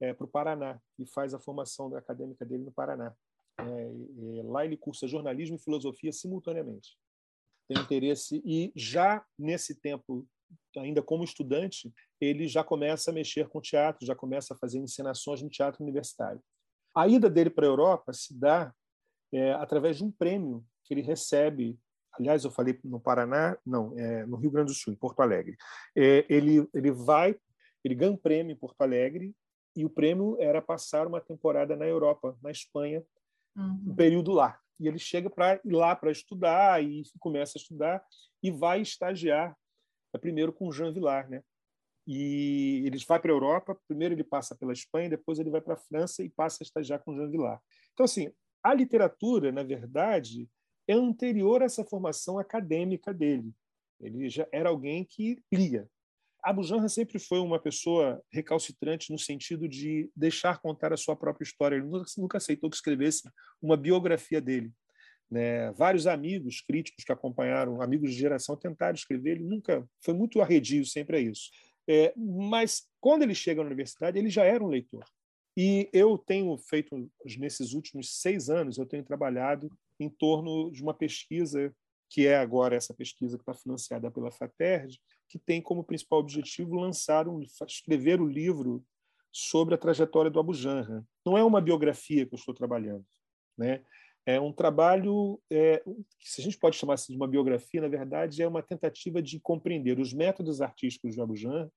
é, para o Paraná e faz a formação acadêmica dele no Paraná. É, lá ele cursa jornalismo e filosofia simultaneamente. Tem interesse e já nesse tempo, ainda como estudante, ele já começa a mexer com teatro, já começa a fazer encenações no teatro universitário. A ida dele para a Europa se dá é, através de um prêmio que ele recebe. Aliás, eu falei no Paraná, não, é, no Rio Grande do Sul, em Porto Alegre. É, ele, ele vai, ele ganha um prêmio em Porto Alegre e o prêmio era passar uma temporada na Europa, na Espanha, uhum. um período lá. E ele chega para ir lá para estudar e começa a estudar e vai estagiar é, primeiro com Jean Villard, né? E ele vai para a Europa, primeiro ele passa pela Espanha, depois ele vai para a França e passa a estagiar com Jean Villard. Então assim, a literatura, na verdade, é anterior a essa formação acadêmica dele. Ele já era alguém que lia, Abu Janra sempre foi uma pessoa recalcitrante no sentido de deixar contar a sua própria história. Ele nunca, aceitou que escrevesse uma biografia dele. Né? Vários amigos críticos que acompanharam, amigos de geração, tentaram escrever. Ele nunca foi muito arredio sempre a isso. É, mas quando ele chega na universidade, ele já era um leitor. E eu tenho feito nesses últimos seis anos, eu tenho trabalhado em torno de uma pesquisa que é agora essa pesquisa que está financiada pela FATERD, que tem como principal objetivo lançar um, escrever o um livro sobre a trajetória do Abu Janra. Não é uma biografia que eu estou trabalhando, né? É um trabalho, é, se a gente pode chamar assim de uma biografia, na verdade é uma tentativa de compreender os métodos artísticos de Abu Janra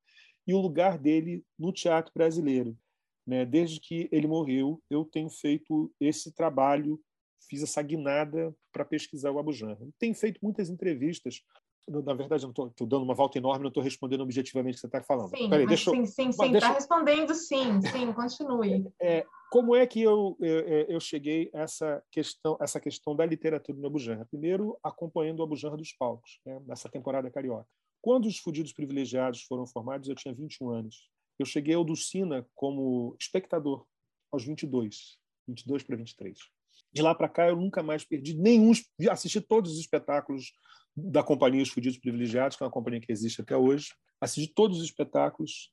e o lugar dele no teatro brasileiro. Né? Desde que ele morreu, eu tenho feito esse trabalho, fiz essa guinada para pesquisar o Abu Janra. Tenho feito muitas entrevistas na verdade, eu estou dando uma volta enorme, não estou respondendo objetivamente o que você está falando. Sim, Peraí, deixa sim, sim, sim, está respondendo sim, sim, continue. É, como é que eu, eu, eu, cheguei a essa questão, essa questão da literatura no Abujanra? Primeiro, acompanhando o Abujanra dos palcos, né, nessa temporada carioca. Quando os Fudidos Privilegiados foram formados, eu tinha 21 anos. Eu cheguei ao Dulcina como espectador aos 22, 22 para 23. De lá para cá, eu nunca mais perdi nenhum, assisti todos os espetáculos da Companhia Os Fudidos Privilegiados, que é uma companhia que existe até hoje. Assisti todos os espetáculos,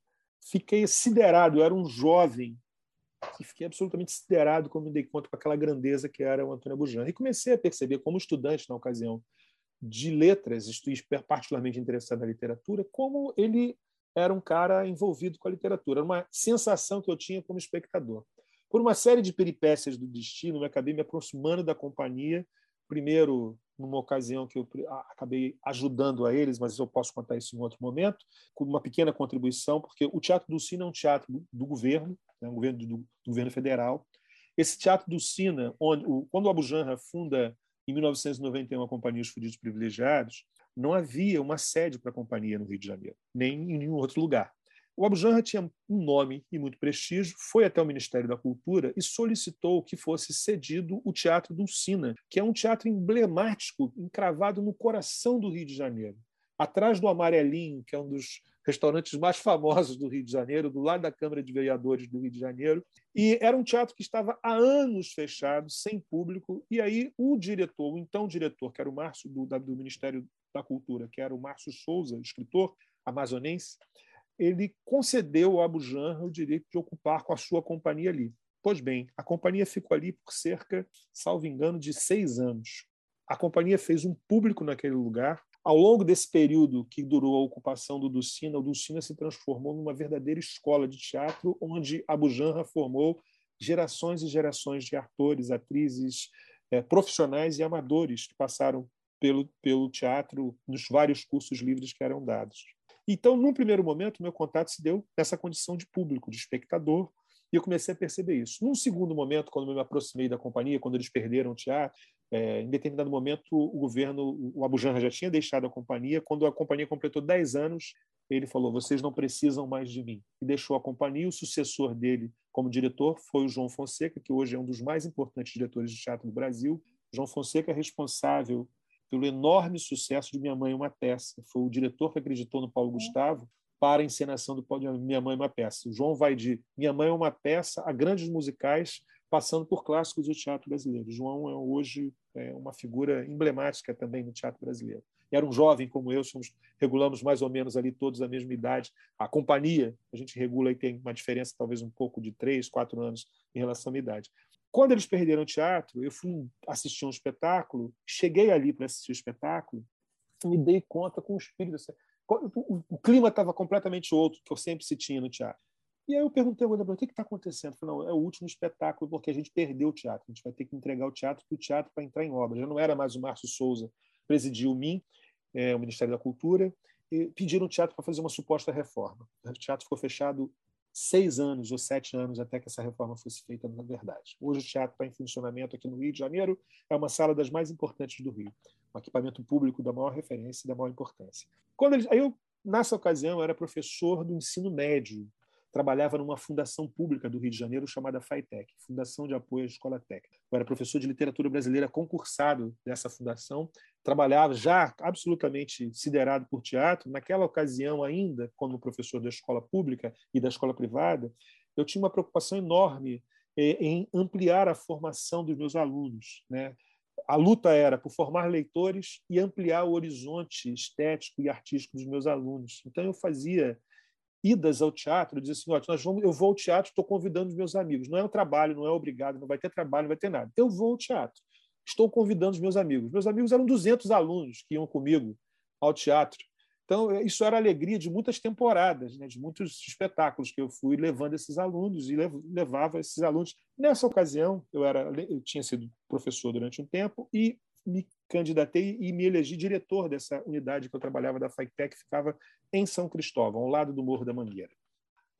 fiquei siderado, eu era um jovem e fiquei absolutamente siderado quando me dei conta com aquela grandeza que era o Antônio Bujan. E comecei a perceber, como estudante na ocasião de letras, particularmente interessado na literatura, como ele era um cara envolvido com a literatura. Era uma sensação que eu tinha como espectador. Por uma série de peripécias do destino, eu acabei me aproximando da companhia, primeiro numa ocasião que eu acabei ajudando a eles, mas eu posso contar isso em outro momento, com uma pequena contribuição, porque o Teatro do Sina é um teatro do governo, né, um governo do, do, governo federal. Esse Teatro do Sina, onde, o, quando o Abu Janra funda em 1991 a Companhia Os Fudidos Privilegiados, não havia uma sede para a companhia no Rio de Janeiro, nem em nenhum outro lugar. O Abu Janra tinha um nome e muito prestígio, foi até o Ministério da Cultura e solicitou que fosse cedido o Teatro Dulcina, que é um teatro emblemático, encravado no coração do Rio de Janeiro. Atrás do Amarelinho, que é um dos restaurantes mais famosos do Rio de Janeiro, do lado da Câmara de Vereadores do Rio de Janeiro. E era um teatro que estava há anos fechado, sem público. E aí o diretor, o então diretor, que era o Márcio do, do Ministério da Cultura, que era o Márcio Souza, escritor amazonense, ele concedeu ao Abu Janra o direito de ocupar com a sua companhia ali. Pois bem, a companhia ficou ali por cerca, salvo engano, de seis anos. A companhia fez um público naquele lugar. Ao longo desse período que durou a ocupação do Dulcina, o Dulcina se transformou numa verdadeira escola de teatro, onde Abu Janra formou gerações e gerações de atores, atrizes, eh, profissionais e amadores que passaram pelo, pelo teatro nos vários cursos livres que eram dados. Então, num primeiro momento, meu contato se deu nessa condição de público, de espectador, e eu comecei a perceber isso. Num segundo momento, quando eu me aproximei da companhia, quando eles perderam o teatro, é, em determinado momento, o governo, o Abu Janra já tinha deixado a companhia. Quando a companhia completou 10 anos, ele falou: vocês não precisam mais de mim. E deixou a companhia. O sucessor dele como diretor foi o João Fonseca, que hoje é um dos mais importantes diretores de teatro do Brasil. João Fonseca é responsável pelo enorme sucesso de Minha Mãe Uma Peça. Foi o diretor que acreditou no Paulo uhum. Gustavo para a encenação do Minha Mãe Uma Peça. O João vai de Minha Mãe Uma Peça a grandes musicais, passando por clássicos do teatro brasileiro. O João é hoje é, uma figura emblemática também no teatro brasileiro. Era um jovem como eu, somos, regulamos mais ou menos ali todos a mesma idade. A companhia, a gente regula e tem uma diferença talvez um pouco de três, quatro anos em relação à idade. Quando eles perderam o teatro, eu fui assistir um espetáculo, cheguei ali para assistir o espetáculo, me dei conta com o espírito. Assim, o, clima estava completamente outro que eu sempre se tinha no teatro. E aí eu perguntei ao o que está acontecendo? falei, não, é o último espetáculo porque a gente perdeu o teatro. A gente vai ter que entregar o teatro para o teatro para entrar em obra. Já não era mais o Márcio Souza presidiu o MIM, é, o Ministério da Cultura, e pediram o teatro para fazer uma suposta reforma. O teatro ficou fechado seis anos ou sete anos até que essa reforma fosse feita, na verdade. Hoje o teatro está em funcionamento aqui no Rio de Janeiro, é uma sala das mais importantes do Rio, um equipamento público da maior referência e da maior importância. Quando ele, aí eu, nessa ocasião, era professor do ensino médio trabalhava numa fundação pública do Rio de Janeiro chamada FAITEC, Fundação de Apoio à Escola Técnica. Eu era professor de literatura brasileira concursado dessa fundação, trabalhava já absolutamente siderado por teatro. Naquela ocasião, ainda como professor da escola pública e da escola privada, eu tinha uma preocupação enorme eh, em ampliar a formação dos meus alunos, né? a luta era por formar leitores e ampliar o horizonte estético e artístico dos meus alunos. Então eu fazia idas ao teatro, dizer assim, nós vamos, eu vou ao teatro, estou convidando os meus amigos. Não é um trabalho, não é obrigado, não vai ter trabalho, não vai ter nada. Eu vou ao teatro, estou convidando os meus amigos. Meus amigos eram 200 alunos que iam comigo ao teatro. Então, isso era alegria de muitas temporadas, né, de muitos espetáculos que eu fui levando esses alunos e levava esses alunos. Nessa ocasião, eu, era, eu tinha sido professor durante um tempo e me candidatei e me elegi diretor dessa unidade que eu trabalhava da FAITEC, que ficava em São Cristóvão, ao lado do Morro da Mangueira.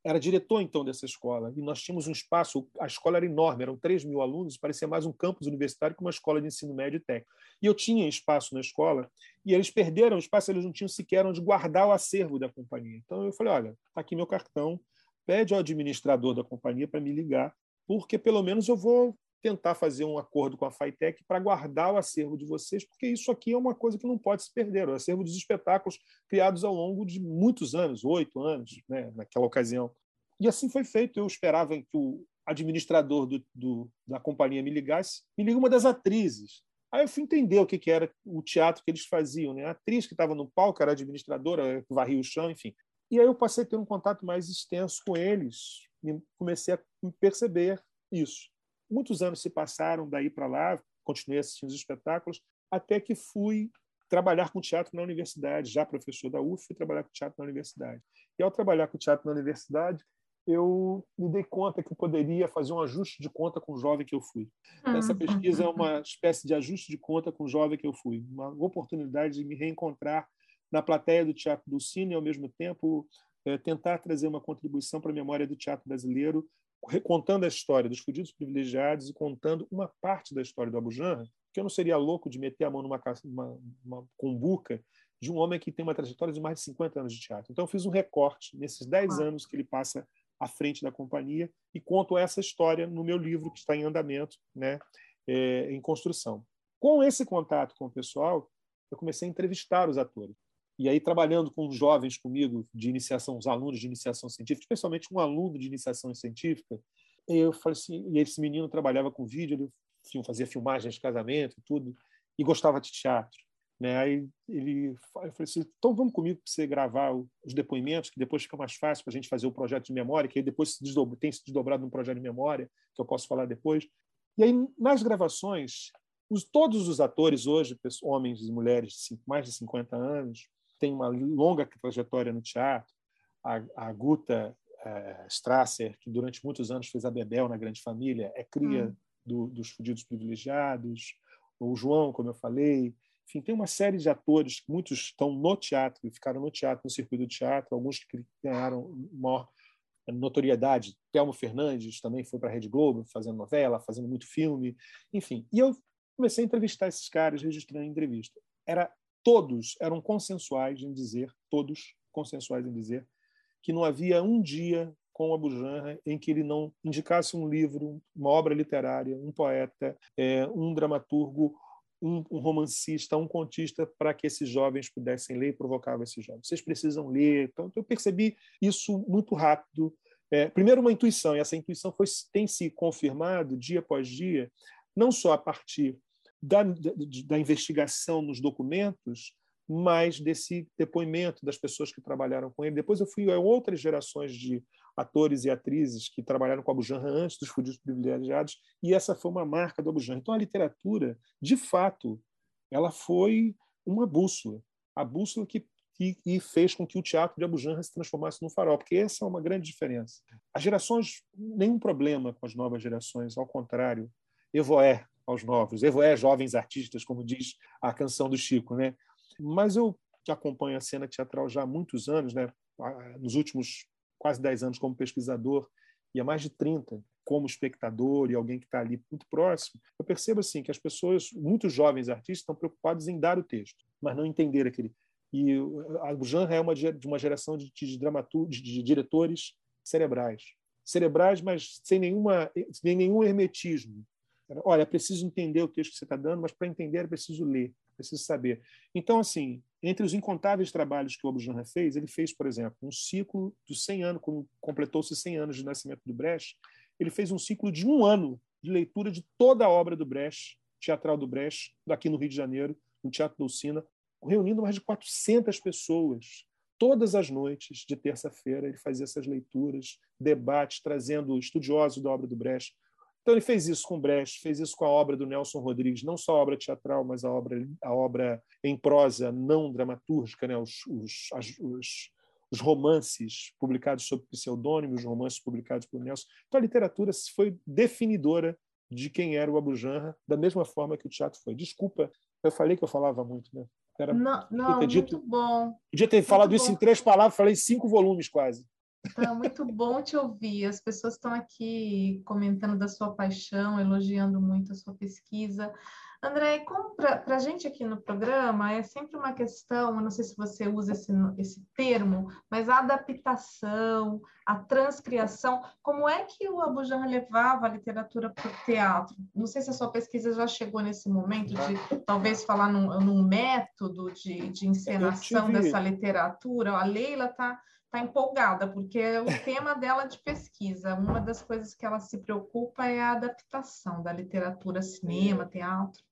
Era diretor, então, dessa escola, e nós tínhamos um espaço, a escola era enorme, eram 3 mil alunos, parecia mais um campus universitário que uma escola de ensino médio e técnico. E eu tinha espaço na escola, e eles perderam o espaço, eles não tinham sequer onde guardar o acervo da companhia. Então eu falei, olha, está aqui meu cartão, pede ao administrador da companhia para me ligar, porque pelo menos eu vou tentar fazer um acordo com a FITEC para guardar o acervo de vocês, porque isso aqui é uma coisa que não pode se perder. O acervo dos espetáculos criados ao longo de muitos anos, oito anos, né, naquela ocasião. E assim foi feito. Eu esperava que o administrador do, do, da companhia me ligasse. Me liga uma das atrizes. Aí eu fui entender o que, que era o teatro que eles faziam. Né? A atriz que estava no palco era administradora, varria o chão, enfim. E aí eu passei a ter um contato mais extenso com eles e comecei a perceber isso. Muitos anos se passaram daí para lá, continuei assistindo os espetáculos, até que fui trabalhar com teatro na universidade, já professor da UF, fui trabalhar com teatro na universidade. E ao trabalhar com teatro na universidade, eu me dei conta que poderia fazer um ajuste de conta com o jovem que eu fui. Essa pesquisa é uma espécie de ajuste de conta com o jovem que eu fui, uma oportunidade de me reencontrar na plateia do teatro do cine e, ao mesmo tempo, é, tentar trazer uma contribuição para a memória do teatro brasileiro, recontando a história dos fudidos privilegiados e contando uma parte da história do Abu Janra, que eu não seria louco de meter a mão numa uma, uma cumbuca de um homem que tem uma trajetória de mais de 50 anos de teatro. Então, eu fiz um recorte nesses 10 ah. anos que ele passa à frente da companhia e conto essa história no meu livro que está em andamento, né, é, em construção. Com esse contato com o pessoal, eu comecei a entrevistar os atores. E aí, trabalhando com jovens comigo de iniciação, os alunos de iniciação científica, especialmente um aluno de iniciação científica, eu falei assim, e esse menino trabalhava com vídeo, ele fazia filmagens de casamento tudo, e gostava de teatro. Né? Aí ele, eu falei assim, então vamos comigo para você gravar os depoimentos, que depois fica mais fácil para a gente fazer o projeto de memória, que aí depois se desdobra, tem se desdobrado num projeto de memória, que eu posso falar depois. E aí, nas gravações, os, todos os atores hoje, homens e mulheres de mais de 50 anos, tem uma longa trajetória no teatro, a, a Guta é, Strasser, que durante muitos anos fez a Bebel na Grande Família, é cria hum. do, dos Fudidos Privilegiados, o João, como eu falei, enfim, tem uma série de atores, muitos estão no teatro, ficaram no teatro, no circuito do teatro, alguns que ganharam maior notoriedade. Telmo Fernandes também foi para a Rede Globo, fazendo novela, fazendo muito filme, enfim. E eu comecei a entrevistar esses caras, registrando entrevista. Era todos eram consensuais em dizer, todos consensuais em dizer, que não havia um dia com o Abu Janra em que ele não indicasse um livro, uma obra literária, um poeta, é, um dramaturgo, um, romancista, um contista, para que esses jovens pudessem ler e provocava esses jovens. Vocês precisam ler. Então, eu percebi isso muito rápido. É, primeiro, uma intuição, e essa intuição foi, tem se confirmado dia após dia, não só a partir da, da investigação nos documentos, mas desse depoimento das pessoas que trabalharam com ele. Depois eu fui a outras gerações de atores e atrizes que trabalharam com Abu Janra antes dos Fudidos Privilegiados, e essa foi uma marca do Abu Janra. Então a literatura, de fato, ela foi uma bússola, a bússola que, que, que fez com que o teatro de Abu Janra se transformasse num farol, porque essa é uma grande diferença. As gerações, nenhum problema com as novas gerações, ao contrário. Evoé, aos novos. Evoé, jovens artistas, como diz a canção do Chico. Né? Mas eu que acompanho a cena teatral já há muitos anos, né? nos últimos quase 10 anos como pesquisador e há mais de 30 como espectador e alguém que está ali muito próximo, eu percebo assim que as pessoas, muitos jovens artistas, estão preocupados em dar o texto, mas não entender aquele. E a Bujanra é uma de uma geração de, de, dramaturgos, de diretores cerebrais, cerebrais, mas sem nenhuma, sem nenhum hermetismo. Olha, preciso entender o texto que você está dando, mas para entender é preciso ler, preciso saber. Então, assim, entre os incontáveis trabalhos que o Abujanra fez, ele fez, por exemplo, um ciclo dos 100 anos, quando completou-se 100 anos de nascimento do Brecht, ele fez um ciclo de um ano de leitura de toda a obra do Brecht, teatral do Brecht, daqui no Rio de Janeiro, no Teatro Dulcina, reunindo mais de 400 pessoas. Todas as noites de terça-feira ele fazia essas leituras, debates, trazendo estudiosos da obra do Brecht. Então ele fez isso com Brecht, fez isso com a obra do Nelson Rodrigues, não só a obra teatral, mas a obra, a obra em prosa não dramatúrgica, né? os, os, as, os os romances publicados sob pseudônimo, os romances publicados por Nelson. Então a literatura foi definidora de quem era o Abu Janra, da mesma forma que o teatro foi. Desculpa, eu falei que eu falava muito, né? Era, não, não muito dito, bom. Podia ter falado muito isso bom. em três palavras, falei cinco volumes quase. Então, muito bom te ouvir. As pessoas estão aqui comentando da sua paixão, elogiando muito a sua pesquisa. André, para a gente aqui no programa, é sempre uma questão, eu não sei se você usa esse, esse termo, mas a adaptação, a transcriação, como é que o Abujan levava a literatura para o teatro? Não sei se a sua pesquisa já chegou nesse momento de talvez falar num, num método de, de encenação tive... dessa literatura. A Leila está tá empolgada, porque é o tema dela de pesquisa, uma das coisas que ela se preocupa é a adaptação da literatura, cinema, teatro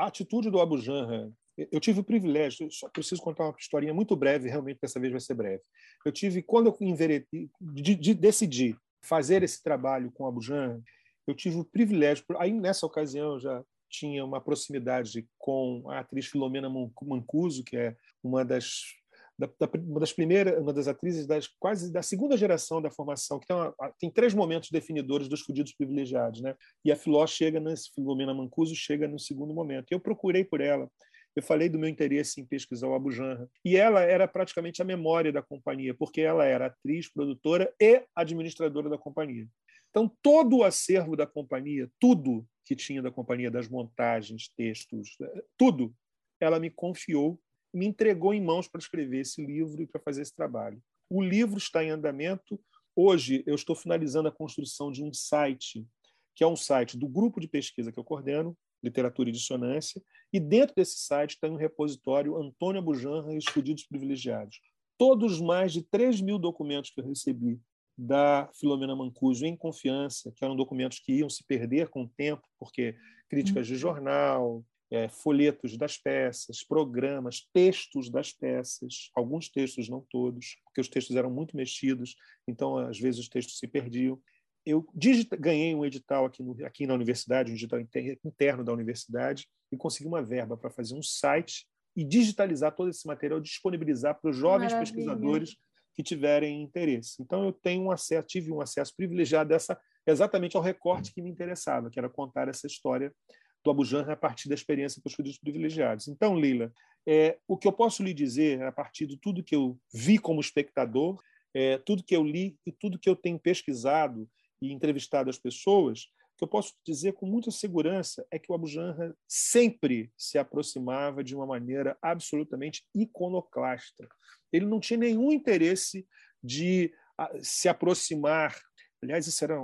a atitude do Abu Janra, eu tive o privilégio, só preciso contar uma historinha muito breve, realmente dessa vez vai ser breve. Eu tive, quando eu enveredi, de, de, decidi fazer esse trabalho com o Abu Janra, eu tive o privilégio, aí nessa ocasião eu já tinha uma proximidade com a atriz Filomena Mancuso, que é uma das da, da, uma das primeiras, uma das atrizes das quase da segunda geração da formação, que tem, uma, tem três momentos definidores dos fudidos privilegiados, né? E a Filó chega nesse Filomena Mancuso chega no segundo momento. Eu procurei por ela. Eu falei do meu interesse em pesquisar o Abu Janra. E ela era praticamente a memória da companhia, porque ela era atriz, produtora e administradora da companhia. Então, todo o acervo da companhia, tudo que tinha da companhia, das montagens, textos, tudo, ela me confiou me entregou em mãos para escrever esse livro e para fazer esse trabalho. O livro está em andamento. Hoje eu estou finalizando a construção de um site, que é um site do grupo de pesquisa que eu coordeno, Literatura e Dissonância, e dentro desse site tem um repositório Antônio Bujanra e os Fudidos Privilegiados. Todos os mais de 3 mil documentos que eu recebi da Filomena Mancuso em confiança, que eram documentos que iam se perder com o tempo, porque críticas de jornal, é, folhetos das peças, programas, textos das peças, alguns textos, não todos, porque os textos eram muito mexidos, então às vezes os textos se perdiam. Eu digita, ganhei um edital aqui, no, aqui na universidade, um edital interno da universidade, e consegui uma verba para fazer um site e digitalizar todo esse material, disponibilizar para os jovens Maravilha. pesquisadores que tiverem interesse. Então eu tenho um acesso, tive um acesso privilegiado dessa exatamente ao recorte que me interessava, que era contar essa história do Abu Janra a partir da experiência com os filhos privilegiados. Então, Lila, é, o que eu posso lhe dizer a partir de tudo que eu vi como espectador, é, tudo que eu li e tudo que eu tenho pesquisado e entrevistado as pessoas, que eu posso dizer com muita segurança é que o Abu Janra sempre se aproximava de uma maneira absolutamente iconoclasta. Ele não tinha nenhum interesse de ah, se aproximar. Aliás, isso era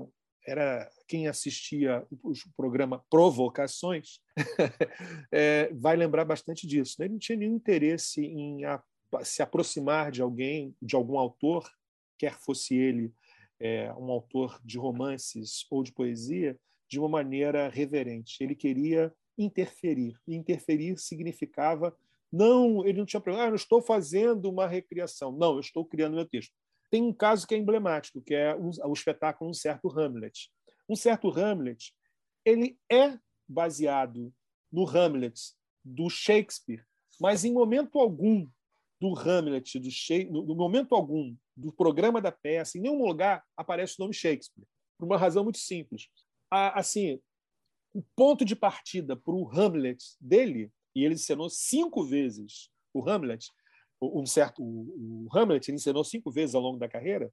era quem assistia o programa Provocações [laughs] é, vai lembrar bastante disso. Né? Ele não tinha nenhum interesse em a, se aproximar de alguém, de algum autor, quer fosse ele é, um autor de romances ou de poesia, de uma maneira reverente. Ele queria interferir. E interferir significava não, ele não tinha problema, ah, eu estou fazendo uma recriação. Não, eu estou criando meu texto. Tem um caso que é emblemático, que é o, espetáculo Um Certo Hamlet. Um Certo Hamlet ele é baseado no Hamlet do Shakespeare, mas em momento algum do Hamlet, do no momento algum do programa da peça, em nenhum lugar aparece o nome Shakespeare, por uma razão muito simples. Assim, o ponto de partida para o Hamlet dele, e ele encenou cinco vezes o Hamlet, um certo o, Hamlet ele encenou cinco vezes ao longo da carreira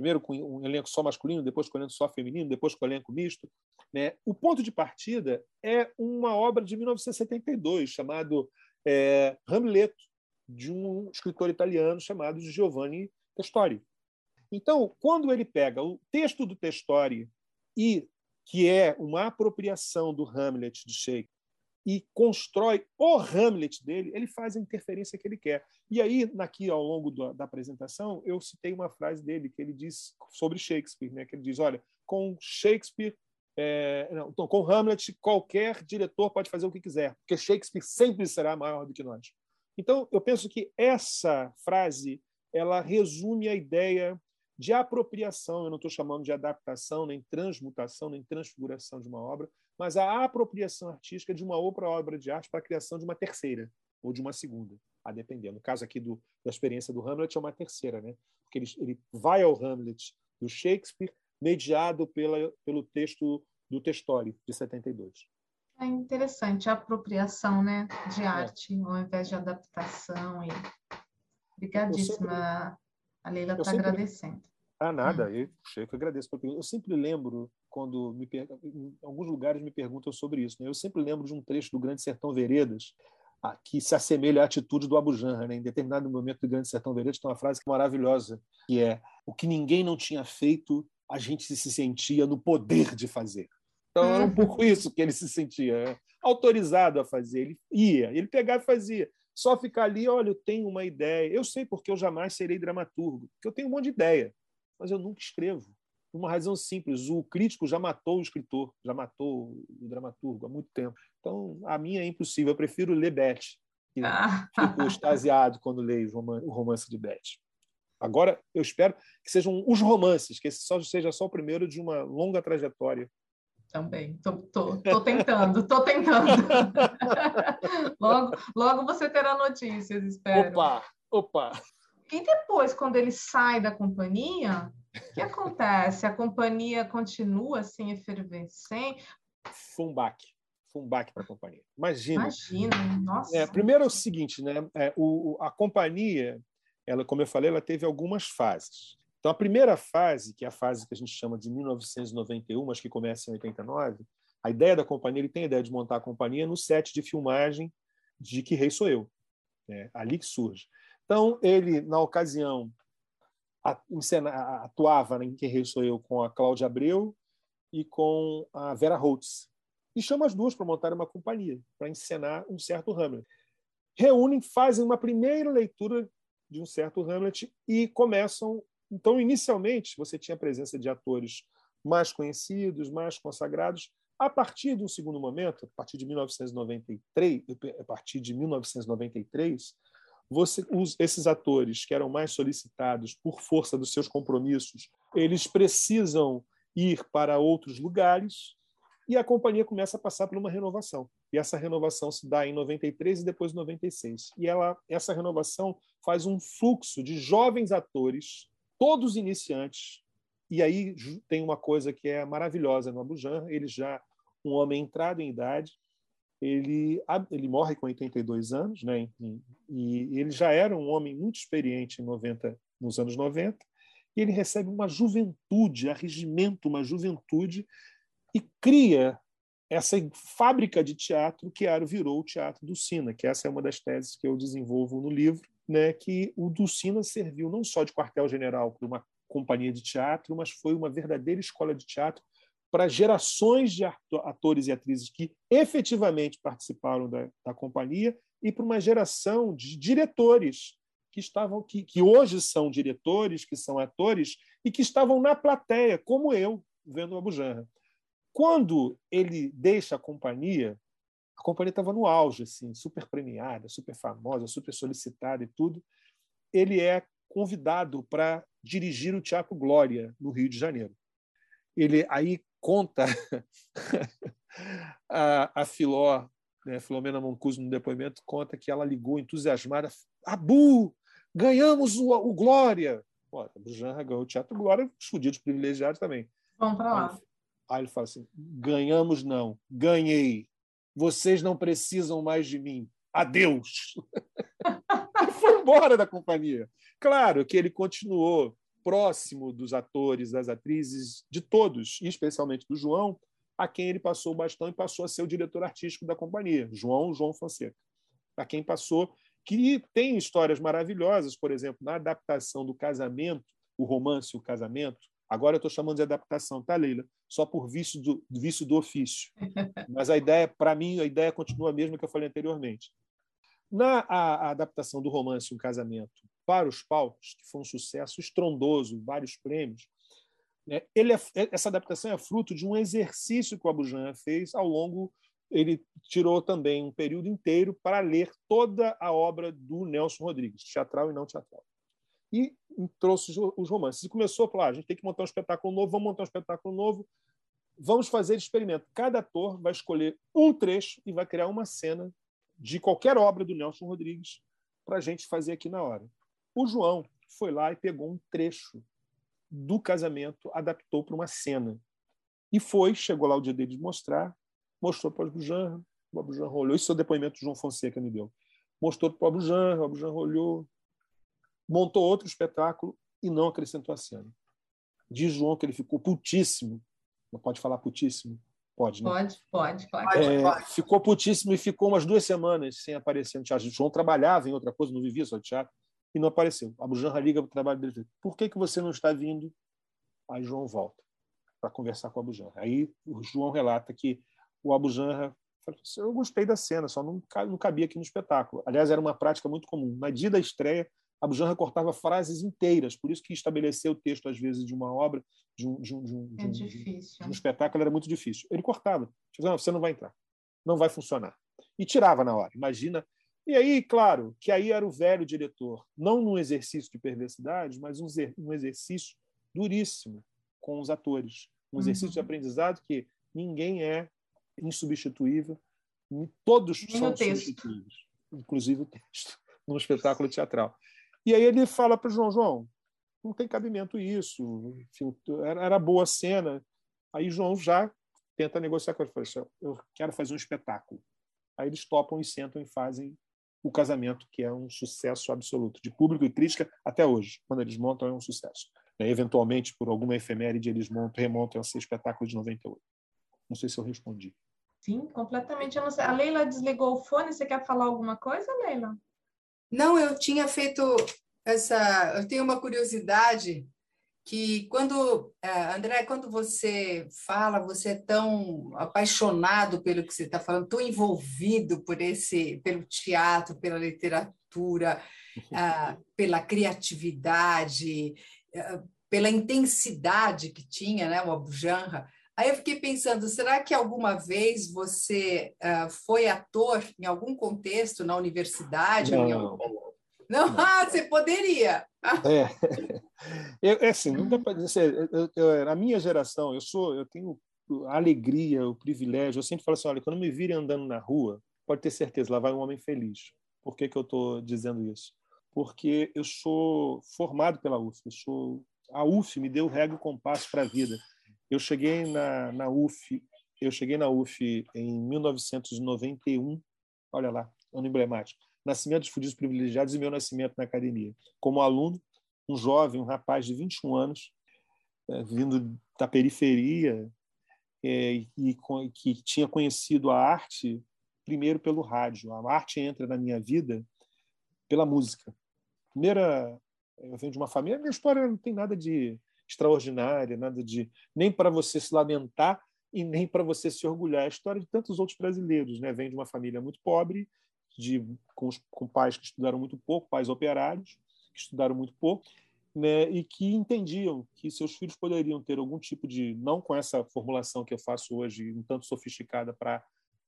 primeiro com um elenco só masculino, depois com um elenco só feminino, depois com um elenco misto. Né? O ponto de partida é uma obra de 1972 chamado é, Hamlet, de um escritor italiano chamado Giovanni Testori. Então, quando ele pega o texto do Testori e que é uma apropriação do Hamlet de Shakespeare e constrói o Hamlet dele, ele faz a interferência que ele quer. E aí, aqui ao longo da, da apresentação, eu citei uma frase dele que ele diz sobre Shakespeare, né? Que ele diz: olha, com Shakespeare é, não, então, com Hamlet, qualquer diretor pode fazer o que quiser, porque Shakespeare sempre será maior do que nós. Então, eu penso que essa frase ela resume a ideia de apropriação, eu não estou chamando de adaptação, nem transmutação, nem transfiguração de uma obra, mas a apropriação artística de uma outra obra de arte para a criação de uma terceira ou de uma segunda, a depender. No caso aqui do, da experiência do Hamlet, é uma terceira, né? porque ele, ele vai ao Hamlet do Shakespeare, mediado pela, pelo texto do Testori, de 72. É interessante a apropriação né, de é. arte, é. ao invés de adaptação. E... Obrigadíssima. Sempre... A Leila está sempre... agradecendo. Ah, nada, hum. eu, eu que agradeço. Eu sempre lembro, quando me em alguns lugares me perguntam sobre isso, né? eu sempre lembro de um trecho do Grande Sertão Veredas, que se assemelha à atitude do Abu Janra. Né? Em determinado momento do Grande Sertão Veredas tem uma frase maravilhosa, que é o que ninguém não tinha feito, a gente se sentia no poder de fazer. Então era um pouco isso que ele se sentia né? autorizado a fazer. Ele ia, ele pegava e fazia. Só ficar ali, olha, eu tenho uma ideia. Eu sei porque eu jamais serei dramaturgo, porque eu tenho um monte de ideia, mas eu nunca escrevo. Por uma razão simples, o crítico já matou o escritor, já matou o dramaturgo há muito tempo. Então, a minha é impossível. Eu prefiro ler Beth, que ah. fico extasiado quando leio o romance de Beth. Agora, eu espero que sejam os romances, que esse só seja só o primeiro de uma longa trajetória também. Tô, tô, tô tentando, tô tentando. [laughs] logo, logo você terá notícias, espero. Opa, opa. E depois, quando ele sai da companhia, o que acontece? A companhia continua assim efervescente? Fumbaque. Fumbaque para a companhia. Imagina. Imagina, nossa. É, primeiro é o seguinte, né? É, o, a companhia, ela, como eu falei, ela teve algumas fases. Então, a primeira fase, que é a fase que a gente chama de 1991, mas que começa em 89, a ideia da companhia, ele tem a ideia de montar a companhia no set de filmagem de Que Rei Sou Eu. É ali que surge. Então, ele, na ocasião, atuava em Que Rei Sou Eu com a Cláudia Abreu e com a Vera Holtz. E chama as duas para montar uma companhia, para encenar um certo Hamlet. Reúnem, fazem uma primeira leitura de um certo Hamlet e começam então, inicialmente, você tinha a presença de atores mais conhecidos, mais consagrados. A partir de um segundo momento, a partir de 1993, a partir de 1993, você, esses atores que eram mais solicitados por força dos seus compromissos, eles precisam ir para outros lugares e a companhia começa a passar por uma renovação. E essa renovação se dá em 93 e depois em 96. E ela, essa renovação faz um fluxo de jovens atores todos iniciantes. E aí tem uma coisa que é maravilhosa no Abujan, ele já um homem entrado em idade, ele ele morre com 82 anos, né? E ele já era um homem muito experiente em 90 nos anos 90, e ele recebe uma juventude, arregimento uma juventude e cria essa fábrica de teatro que virou o Teatro do Sina, que essa é uma das teses que eu desenvolvo no livro, né, que o Dulcina serviu não só de quartel-general para uma companhia de teatro, mas foi uma verdadeira escola de teatro para gerações de atores e atrizes que efetivamente participaram da, da companhia e para uma geração de diretores que estavam que, que hoje são diretores, que são atores e que estavam na plateia, como eu, vendo o Abu Janra. Quando ele deixa a companhia, a companhia estava no auge, assim, super premiada, super famosa, super solicitada e tudo. Ele é convidado para dirigir o Teatro Glória, no Rio de Janeiro. Ele aí conta [laughs] a, a Filó, né, Filomena Mancuso, no depoimento, conta que ela ligou entusiasmada: Abu, ganhamos o, o Glória! O Janra ganhou o Teatro Glória, os fudidos privilegiados também. Vamos para lá. Aí, aí ele fala assim: ganhamos não, ganhei vocês não precisam mais de mim. Adeus. [laughs] e foi embora da companhia. Claro que ele continuou próximo dos atores, das atrizes, de todos, e especialmente do João, a quem ele passou o bastão e passou a ser o diretor artístico da companhia, João João Fonseca. A quem passou, que tem histórias maravilhosas, por exemplo, na adaptação do casamento, o romance O Casamento, agora eu estou chamando de adaptação, tá, Leila? Só por vício do, vício do ofício. [laughs] Mas a ideia, para mim, a ideia continua a mesma que eu falei anteriormente. Na a, a adaptação do romance Um Casamento para os palcos, que foi um sucesso estrondoso, vários prêmios, né, ele é, essa adaptação é fruto de um exercício que o Abujan fez ao longo. Ele tirou também um período inteiro para ler toda a obra do Nelson Rodrigues, teatral e não teatral. E trouxe os romances. E começou a falar: ah, a gente tem que montar um espetáculo novo, vamos montar um espetáculo novo, vamos fazer experimento. Cada ator vai escolher um trecho e vai criar uma cena de qualquer obra do Nelson Rodrigues para a gente fazer aqui na hora. O João foi lá e pegou um trecho do casamento, adaptou para uma cena. E foi, chegou lá o dia dele de mostrar, mostrou para o Abujan, o Abujan olhou, isso é o depoimento que o João Fonseca me deu. Mostrou para o Abujan, o Abujan olhou, montou outro espetáculo e não acrescentou a cena. Diz João que ele ficou putíssimo. Não pode falar putíssimo? Pode, né? Pode, pode, pode. É, pode. Ficou putíssimo e ficou umas duas semanas sem aparecer no teatro. O João trabalhava em outra coisa, não vivia só de teatro, e não apareceu. Abu Janra liga para o trabalho dele. Por que, que você não está vindo? Aí João volta para conversar com o Abu Janra. Aí o João relata que o Abu Janra falou assim, eu gostei da cena, só não, não cabia aqui no espetáculo. Aliás, era uma prática muito comum. Na dia da estreia, Abu Janra cortava frases inteiras, por isso que estabelecer o texto, às vezes, de uma obra, de um, de um, de um, é de um espetáculo, era muito difícil. Ele cortava. Tipo, não, você não vai entrar. Não vai funcionar. E tirava na hora. Imagina. E aí, claro, que aí era o velho diretor, não num exercício de perversidade, mas um, exercício duríssimo com os atores. Um exercício uhum. de aprendizado que ninguém é insubstituível, todos Nem são substituíveis, inclusive o texto, [laughs] num espetáculo teatral. E aí ele fala para o João, João, não tem cabimento isso, era boa cena. Aí João já tenta negociar com ele, fala assim, eu quero fazer um espetáculo. Aí eles topam e sentam e fazem o casamento, que é um sucesso absoluto, de público e crítica até hoje. Quando eles montam, é um sucesso. Né? Eventualmente, por alguma efeméride, eles montam, remontam esse espetáculo de 98. Não sei se eu respondi. Sim, completamente. A Leila desligou o fone. Você quer falar alguma coisa, Leila? Não, eu tinha feito essa. Eu tenho uma curiosidade que quando eh, André, quando você fala, você é tão apaixonado pelo que você está falando, tão envolvido por esse, pelo teatro, pela literatura, ah, pela criatividade, ah, pela intensidade que tinha, né, o Abujanra. Aí eu fiquei pensando, será que alguma vez você uh, foi ator em algum contexto na universidade? Não, não? Não? Ah, [laughs] você poderia. é. [laughs] Eu, é assim, não dá para dizer. Eu, eu, na minha geração, eu sou, eu tenho a alegria, o privilégio. Eu sempre falo assim, olha, quando me virem andando na rua, pode ter certeza, lá vai um homem feliz. Por que, que eu estou dizendo isso? Porque eu sou formado pela UF. Eu sou, a UF me deu regra e compasso para a vida. Eu cheguei na, na UF, eu cheguei na UF em 1991, olha lá, ano emblemático. Nascimento dos Fudidos Privilegiados e meu nascimento na academia. Como aluno, um jovem, um rapaz de 21 anos, é, vindo da periferia, é, e que tinha conhecido a arte primeiro pelo rádio. A arte entra na minha vida pela música. Primeira, eu venho de uma família, minha história não tem nada de extraordinária, nada de nem para você se lamentar e nem para você se orgulhar. É a história de tantos outros brasileiros, né? Vem de uma família muito pobre, de com, com pais que estudaram muito pouco, pais operários que estudaram muito pouco, né? E que entendiam que seus filhos poderiam ter algum tipo de não com essa formulação que eu faço hoje, um tanto sofisticada para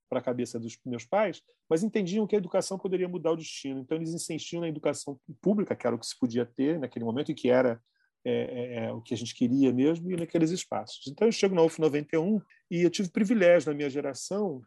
para a cabeça dos meus pais, mas entendiam que a educação poderia mudar o destino. Então, eles insistiam na educação pública, que era o que se podia ter naquele momento e que era é, é, é, o que a gente queria mesmo e naqueles espaços. Então eu chego na UF 91 e eu tive privilégio na minha geração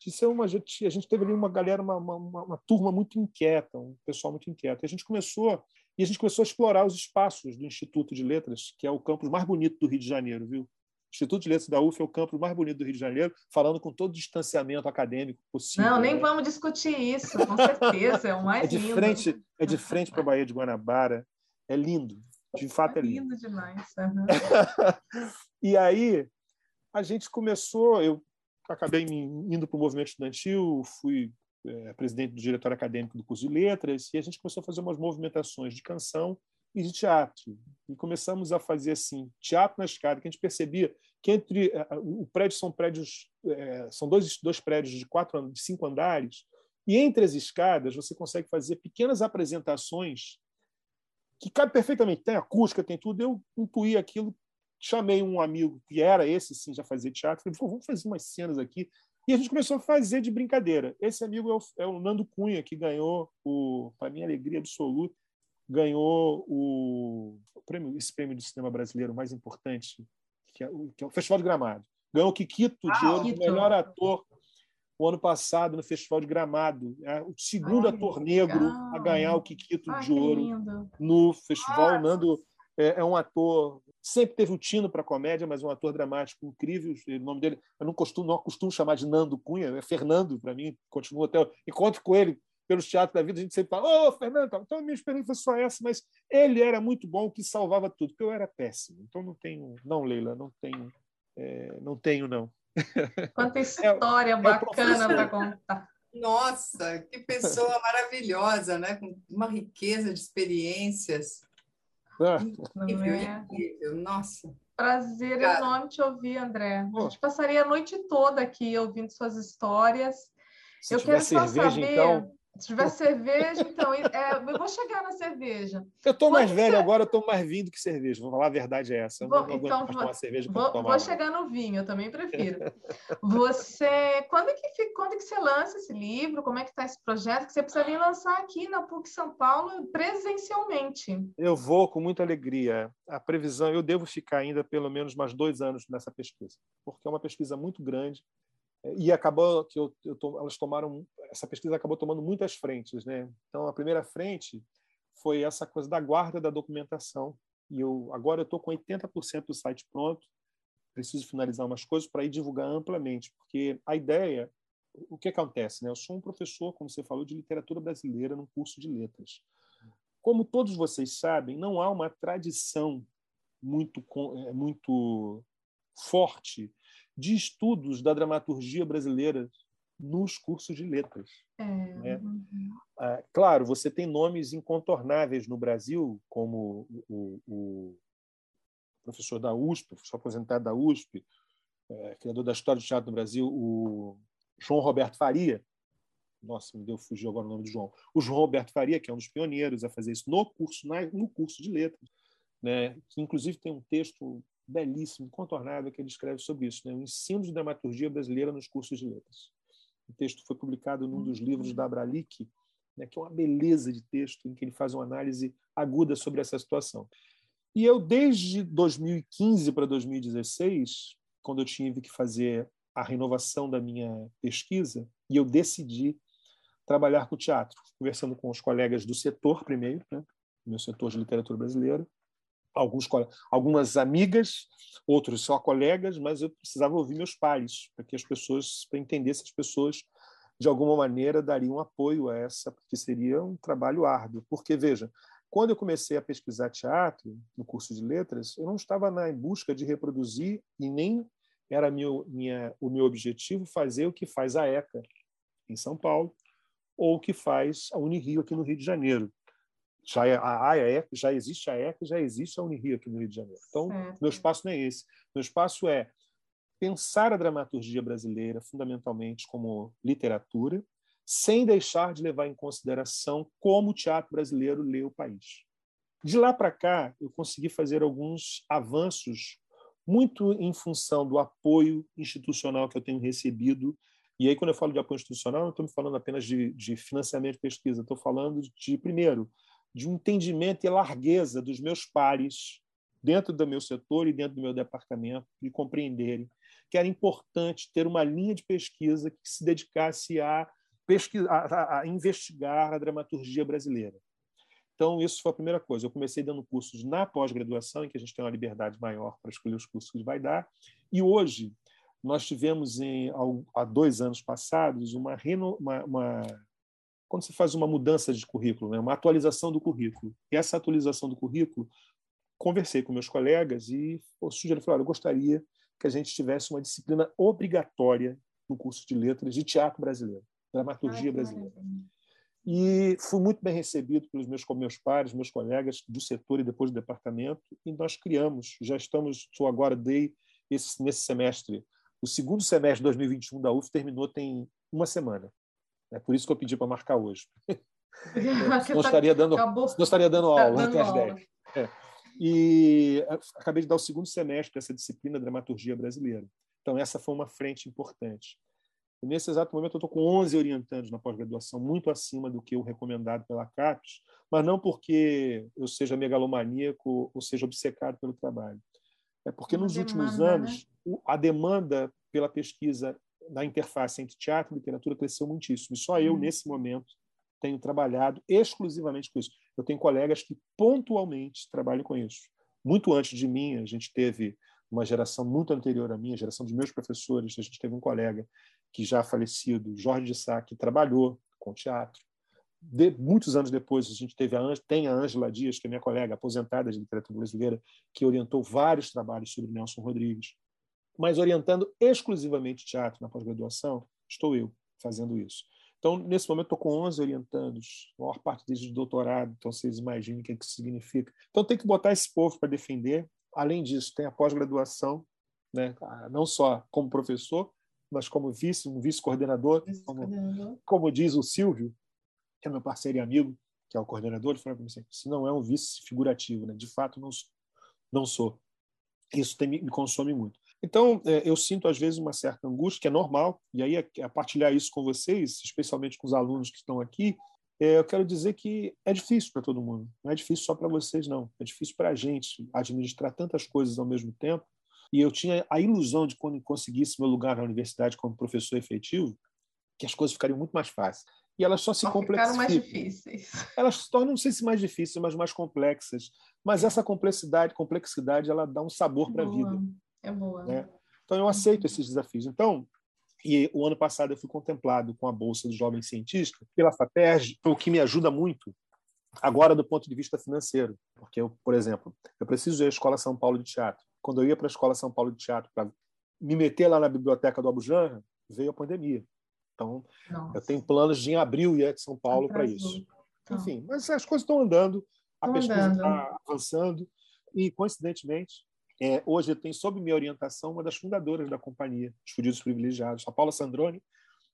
de ser uma a gente teve ali uma galera uma, uma, uma, turma muito inquieta, um pessoal muito inquieto. E a gente começou e a gente começou a explorar os espaços do Instituto de Letras, que é o campus mais bonito do Rio de Janeiro, viu? O Instituto de Letras da UF é o campus mais bonito do Rio de Janeiro, falando com todo o distanciamento acadêmico possível. Não, nem né? vamos discutir isso, com certeza, é o mais é de lindo. Frente, é de frente para a Baía de Guanabara, é lindo De fato é, é lindo. lindo demais. Uhum. [laughs] e aí a gente começou, eu acabei indo para o movimento estudantil, fui é, presidente do diretório acadêmico do curso de letras, e a gente começou a fazer umas movimentações de canção e de teatro. E começamos a fazer assim, teatro na escada, que a gente percebia que entre o prédio são prédios é, são dois, dois prédios de quatro de cinco andares e entre as escadas você consegue fazer pequenas apresentações que cabe perfeitamente tem acústica tem tudo eu intuí aquilo chamei um amigo que era esse sim já fazia teatro falei vamos fazer umas cenas aqui e a gente começou a fazer de brincadeira esse amigo é o, é o Nando Cunha que ganhou o para minha alegria absoluta ganhou o, o prêmio esse prêmio do cinema brasileiro mais importante que é o, que é o Festival de Gramado. Ganhou o Kikito ah, de ouro de melhor ator o ano passado no Festival de Gramado. É o segundo Ai, ator negro legal. a ganhar o Kikito Ai, de ouro no festival. Nossa. Nando é, é, um ator sempre teve o tino para comédia, mas um ator dramático incrível. O nome dele eu não costumo não costumo chamar de Nando Cunha, é Fernando para mim. Continua até encontro com ele pelos teatros da vida, a gente sempre fala, ô, oh, Fernando, então a minha experiência foi só essa, mas ele era muito bom, que salvava tudo, porque eu era péssimo. Então não tenho, não, Leila, não tenho, é, não tenho, não. Quanta [laughs] história é, bacana é para contar. Nossa, que pessoa maravilhosa, né? Com uma riqueza de experiências. Ah. Incrível, é? incrível. Nossa. Prazer Cara. enorme te ouvir, André. A gente passaria a noite toda aqui ouvindo suas histórias. Se eu quero cerveja, saber... então, se tiver cerveja, então. É, eu vou chegar na cerveja. Eu estou mais velho ser... agora, eu estou mais vinho do que cerveja. Vou falar a verdade é essa. Eu vou, não então, vou, cerveja vou, vou chegar no vinho, eu também prefiro. Você. Quando que, quando que você lança esse livro? Como é que está esse projeto? Que você precisa vir lançar aqui na PUC São Paulo presencialmente. Eu vou com muita alegria. A previsão, eu devo ficar ainda pelo menos mais dois anos nessa pesquisa, porque é uma pesquisa muito grande e acabou que eu, eu, elas tomaram essa pesquisa acabou tomando muitas frentes né? Então a primeira frente foi essa coisa da guarda da documentação. E eu agora eu estou com 80% do site pronto preciso finalizar umas coisas para ir divulgar amplamente porque a ideia o que acontece né? Eu sou um professor como você falou de literatura brasileira no curso de letras. Como todos vocês sabem não há uma tradição muito é, muito forte de estudos da dramaturgia brasileira nos cursos de letras. É. Né? Uhum. Ah, claro, você tem nomes incontornáveis no Brasil, como o, o professor da USP, professor aposentado da USP, é, criador da história do teatro no Brasil, o João Roberto Faria. Nossa, me deu fugir agora o nome do João. O João Roberto Faria, que é um dos pioneiros a fazer isso no curso, no curso de letras, né? que inclusive tem um texto belíssimo, incontornável, que ele escreve sobre isso, né? o ensino de dramaturgia brasileira nos cursos de letras. O texto foi publicado num dos livros da Abralic, né, que é uma beleza de texto, em que ele faz uma análise aguda sobre essa situação. E eu, desde 2015 para 2016, quando eu tive que fazer a renovação da minha pesquisa, e eu decidi trabalhar com teatro, conversando com os colegas do setor primeiro, né, meu setor de literatura brasileira, alguns, algumas amigas, outros só colegas, mas eu precisava ouvir meus pares, para que as pessoas, para entender se as pessoas, de alguma maneira, dariam apoio a essa, porque seria um trabalho árduo. Porque, veja, quando eu comecei a pesquisar teatro, no curso de letras, eu não estava na busca de reproduzir e nem era meu, minha, o meu objetivo fazer o que faz a ECA em São Paulo ou o que faz a Unirio aqui no Rio de Janeiro já é, a AEC, já existe a ECA, já existe a Unirio aqui no Rio de Janeiro. Então, certo. meu espaço não é esse. Meu espaço é pensar a dramaturgia brasileira fundamentalmente como literatura, sem deixar de levar em consideração como o teatro brasileiro lê o país. De lá para cá, eu consegui fazer alguns avanços muito em função do apoio institucional que eu tenho recebido. E aí, quando eu falo de apoio institucional, não estou me falando apenas de, de financiamento de pesquisa, estou falando de, primeiro, de um entendimento e largueza dos meus pares dentro do meu setor e dentro do meu departamento de compreenderem que era importante ter uma linha de pesquisa que se dedicasse a, pesquisa, a, a investigar a dramaturgia brasileira. Então, isso foi a primeira coisa. Eu comecei dando cursos na pós-graduação, em que a gente tem uma liberdade maior para escolher os cursos que vai dar. E hoje, nós tivemos, em, há dois anos passados, uma, uma, uma quando se faz uma mudança de currículo, né? uma atualização do currículo. E essa atualização do currículo conversei com meus colegas e o sugeri, falou, eu gostaria que a gente tivesse uma disciplina obrigatória no curso de letras de teatro brasileiro, dramaturgia Ai, brasileira. E fui muito bem recebido pelos meus, meus pares, meus colegas do setor e depois do departamento, e nós criamos, já estamos, sou agora, dei esse, nesse semestre, o segundo semestre de 2021 da UF terminou tem uma semana. É por isso que eu pedi para marcar hoje. [laughs] não, estaria dando, não estaria dando tá aula até às 10. É. E acabei de dar o segundo semestre dessa disciplina Dramaturgia Brasileira. Então, essa foi uma frente importante. E nesse exato momento, eu estou com 11 orientandos na pós-graduação, muito acima do que o recomendado pela CAPES, mas não porque eu seja megalomaníaco ou seja obcecado pelo trabalho. É porque nos demanda, últimos né? anos, né? a demanda pela pesquisa da interface entre teatro e literatura cresceu muitíssimo. E só eu, hum. nesse momento, tenho trabalhado exclusivamente com isso. Eu tenho colegas que pontualmente trabalham com isso. Muito antes de mim, a gente teve uma geração muito anterior à minha, geração dos meus professores, a gente teve um colega que já falecido, Jorge de Sá, que trabalhou com teatro. De, muitos anos depois, a gente teve a, tem a Ângela Dias, que é minha colega aposentada de literatura brasileira, que orientou vários trabalhos sobre Nelson Rodrigues. Mas orientando exclusivamente teatro na pós-graduação, estou eu fazendo isso. Então, nesse momento, estou com 11 orientandos, a maior parte deles de doutorado, então vocês imaginem o que, é que isso significa. Então, tem que botar esse povo para defender. Além disso, tem a pós-graduação, né? não só como professor, mas como vice, um vice-coordenador, vice como, como, diz o Silvio, que é meu parceiro e amigo, que é o coordenador, ele falou para mim assim, isso não é um vice figurativo, né? de fato não, não sou. Isso tem, me consome muito. Então, é, eu sinto às vezes uma certa angústia, que é normal, e aí a, partilhar isso com vocês, especialmente com os alunos que estão aqui, é, eu quero dizer que é difícil para todo mundo. Não é difícil só para vocês, não. É difícil para a gente administrar tantas coisas ao mesmo tempo. E eu tinha a ilusão de quando conseguisse meu lugar na universidade como professor efetivo, que as coisas ficariam muito mais fáceis. E elas só se só complexificam. mais difíceis. [laughs] Elas se tornam, não sei se mais difíceis, mas mais complexas. Mas essa complexidade, complexidade, ela dá um sabor para a vida. É boa. Né? Então, eu aceito esses desafios. Então, e o ano passado eu fui contemplado com a Bolsa do Jovem Cientista pela FAPERJ, o que me ajuda muito agora do ponto de vista financeiro. Porque, eu, por exemplo, eu preciso ir à Escola São Paulo de Teatro. Quando eu ia para a Escola São Paulo de Teatro para me meter lá na biblioteca do Abujanra, veio a pandemia. Então, Nossa. eu tenho planos de em abril ir a São Paulo para isso. Então. Enfim, mas as coisas estão andando, a pesquisa está avançando e, coincidentemente, é, hoje tenho sob minha orientação uma das fundadoras da companhia, Os Fudidos Privilegiados, a Paula Sandrone,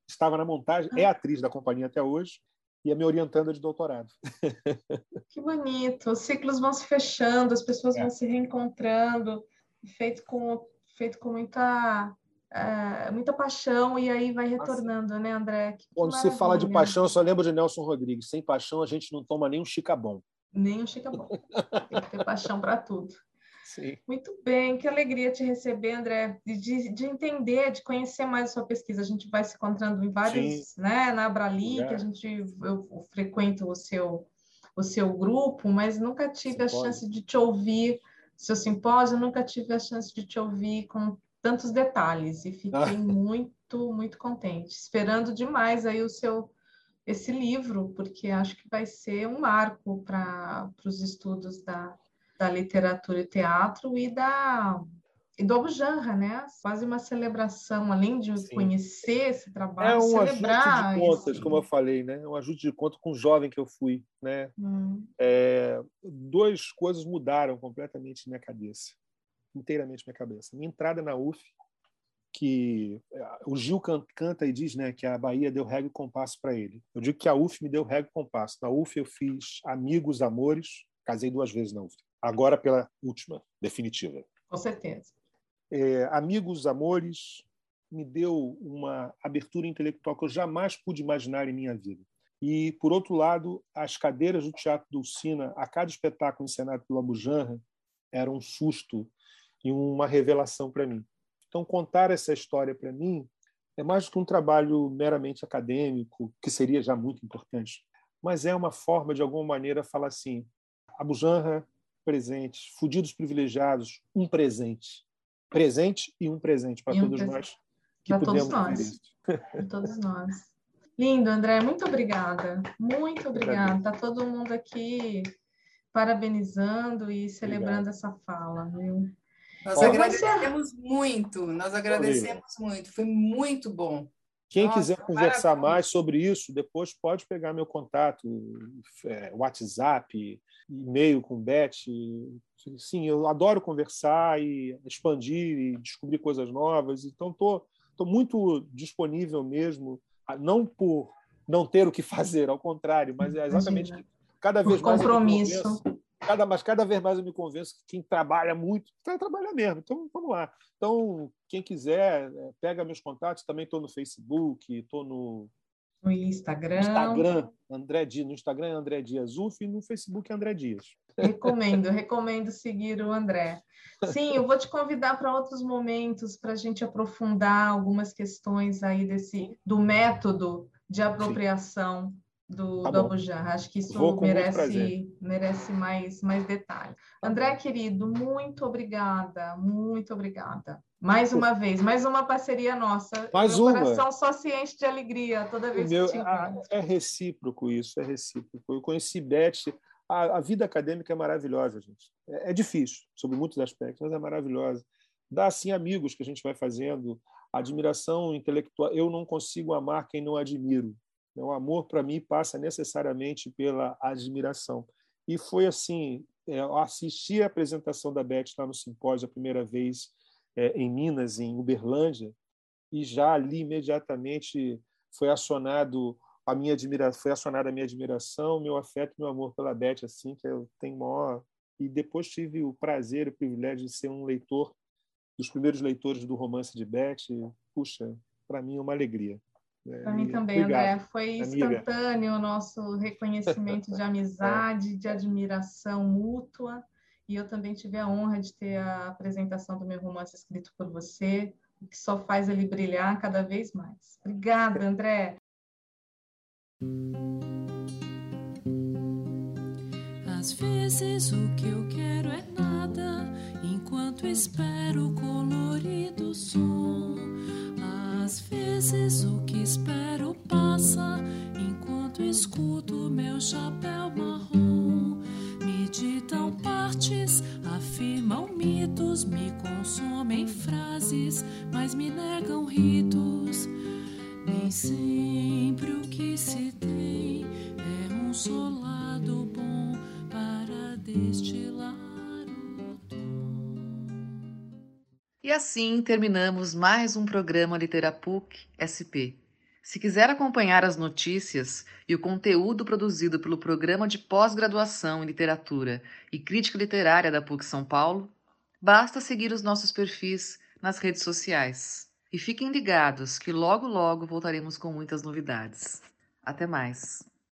estava na montagem, é atriz da companhia até hoje, e é minha orientanda de doutorado. [laughs] Que bonito! Os ciclos vão se fechando, as pessoas é. vão se reencontrando, feito com, feito com muita, é, muita paixão, e aí vai retornando, né, André? Que Quando se fala de paixão, eu só lembro de Nelson Rodrigues. Sem paixão, a gente não toma nem um chicabom. Nem um chicabom. Tem que ter paixão para tudo. Sim. Muito bem, que alegria te receber, André, de, de entender, de conhecer mais a sua pesquisa. A gente vai se encontrando em vários, Sim. né, na Abrali, é. que a gente eu, eu, frequento o seu o seu grupo, mas nunca tive simpósio. a chance de te ouvir, seu simpósio, nunca tive a chance de te ouvir com tantos detalhes e fiquei ah. [laughs] muito, muito contente, esperando demais aí o seu esse livro, porque acho que vai ser um marco para os estudos da, da literatura e teatro e da e do Abujamra, né? Quase uma celebração, além de Sim. conhecer esse trabalho, é um celebrar ajuste de contas, esse... como eu falei, né? Um ajuste de contas com o jovem que eu fui, né? Hum. É, duas coisas mudaram completamente minha cabeça, inteiramente minha cabeça. Minha entrada na UF, que é, o Gil canta e diz, né, que a Bahia deu régua e compasso para ele. Eu digo que a UF me deu régua e compasso. Na UF eu fiz amigos, amores, casei duas vezes na UF agora pela última, definitiva. Com certeza. É, amigos, amores, me deu uma abertura intelectual que eu jamais pude imaginar em minha vida. E, por outro lado, as cadeiras do Teatro Dulcina, a cada espetáculo encenado pelo Abujanra, era um susto e uma revelação para mim. Então, contar essa história para mim é mais do que um trabalho meramente acadêmico, que seria já muito importante, mas é uma forma, de alguma maneira, falar assim: Abujanra presentes, fudidos privilegiados, um presente. Presente e um presente para um todos presente. nós que para todos nós. Para todos nós. Lindo, André, muito obrigada. Muito obrigada. Está todo mundo aqui parabenizando e celebrando Obrigado. essa fala, viu? Nós agradecemos muito, nós agradecemos muito, foi muito bom. Quem Nossa, quiser conversar maravilha. mais sobre isso, depois pode pegar meu contato, é, WhatsApp, e-mail com Beth. Sim, eu adoro conversar e expandir e descobrir coisas novas. Então, estou tô, tô muito disponível mesmo, não por não ter o que [laughs] fazer, ao contrário, mas é exatamente Imagina. cada vez mais compromisso. Cada, mas cada vez mais eu me convenço que quem trabalha muito vai trabalhar mesmo. Então, vamos lá. Então, quem quiser, é, pega meus contatos. Também estou no Facebook, estou no, no Instagram. Instagram, André Dias. No Instagram é André Dias Uf e no Facebook é André Dias. Recomendo, recomendo seguir o André. Sim, eu vou te convidar para outros momentos para a gente aprofundar algumas questões aí desse do método de apropriação Sim do, tá do Abujanra. Acho que isso merece, merece mais, mais detalhe. Tá André, querido, muito obrigada, muito obrigada. Mais uma vez, mais uma parceria nossa. Mais Meu uma. coração só se enche de alegria toda vez Meu, que te ah, É recíproco isso, é recíproco. Eu conheci Beth, a, a vida acadêmica é maravilhosa, gente. É, é, difícil, sobre muitos aspectos, mas é maravilhosa. Dá, assim, amigos que a gente vai fazendo, admiração intelectual. Eu não consigo amar quem não admiro. O amor, para mim, passa necessariamente pela admiração. E foi assim: é, eu assisti a apresentação da Beth lá no simpósio a primeira vez é, em Minas, em Uberlândia, e já ali imediatamente foi acionado a minha admiração, foi acionada a minha admiração, meu afeto, meu amor pela Beth, assim que eu tenho maior e depois tive o prazer, o privilégio de ser um leitor dos primeiros leitores do romance de Beth. Puxa, para mim é uma alegria. É, Para mim também, Obrigado, André. Foi instantâneo o nosso reconhecimento de [laughs] amizade, de admiração mútua. E eu também tive a honra de ter a apresentação do meu romance escrito por você, o que só faz ele brilhar cada vez mais. Obrigada, André. Às vezes o que eu quero é nada, enquanto espero o colorido som. Às vezes o que espero passa enquanto escuto meu chapéu marrom. Me ditam partes, afirmam mitos, me consomem frases, mas me negam ritos. Nem sempre o que se tem é um solado bom para destilar. E assim terminamos mais um programa Literapuc SP. Se quiser acompanhar as notícias e o conteúdo produzido pelo Programa de Pós-Graduação em Literatura e Crítica Literária da PUC São Paulo, basta seguir os nossos perfis nas redes sociais. E fiquem ligados que logo logo voltaremos com muitas novidades. Até mais!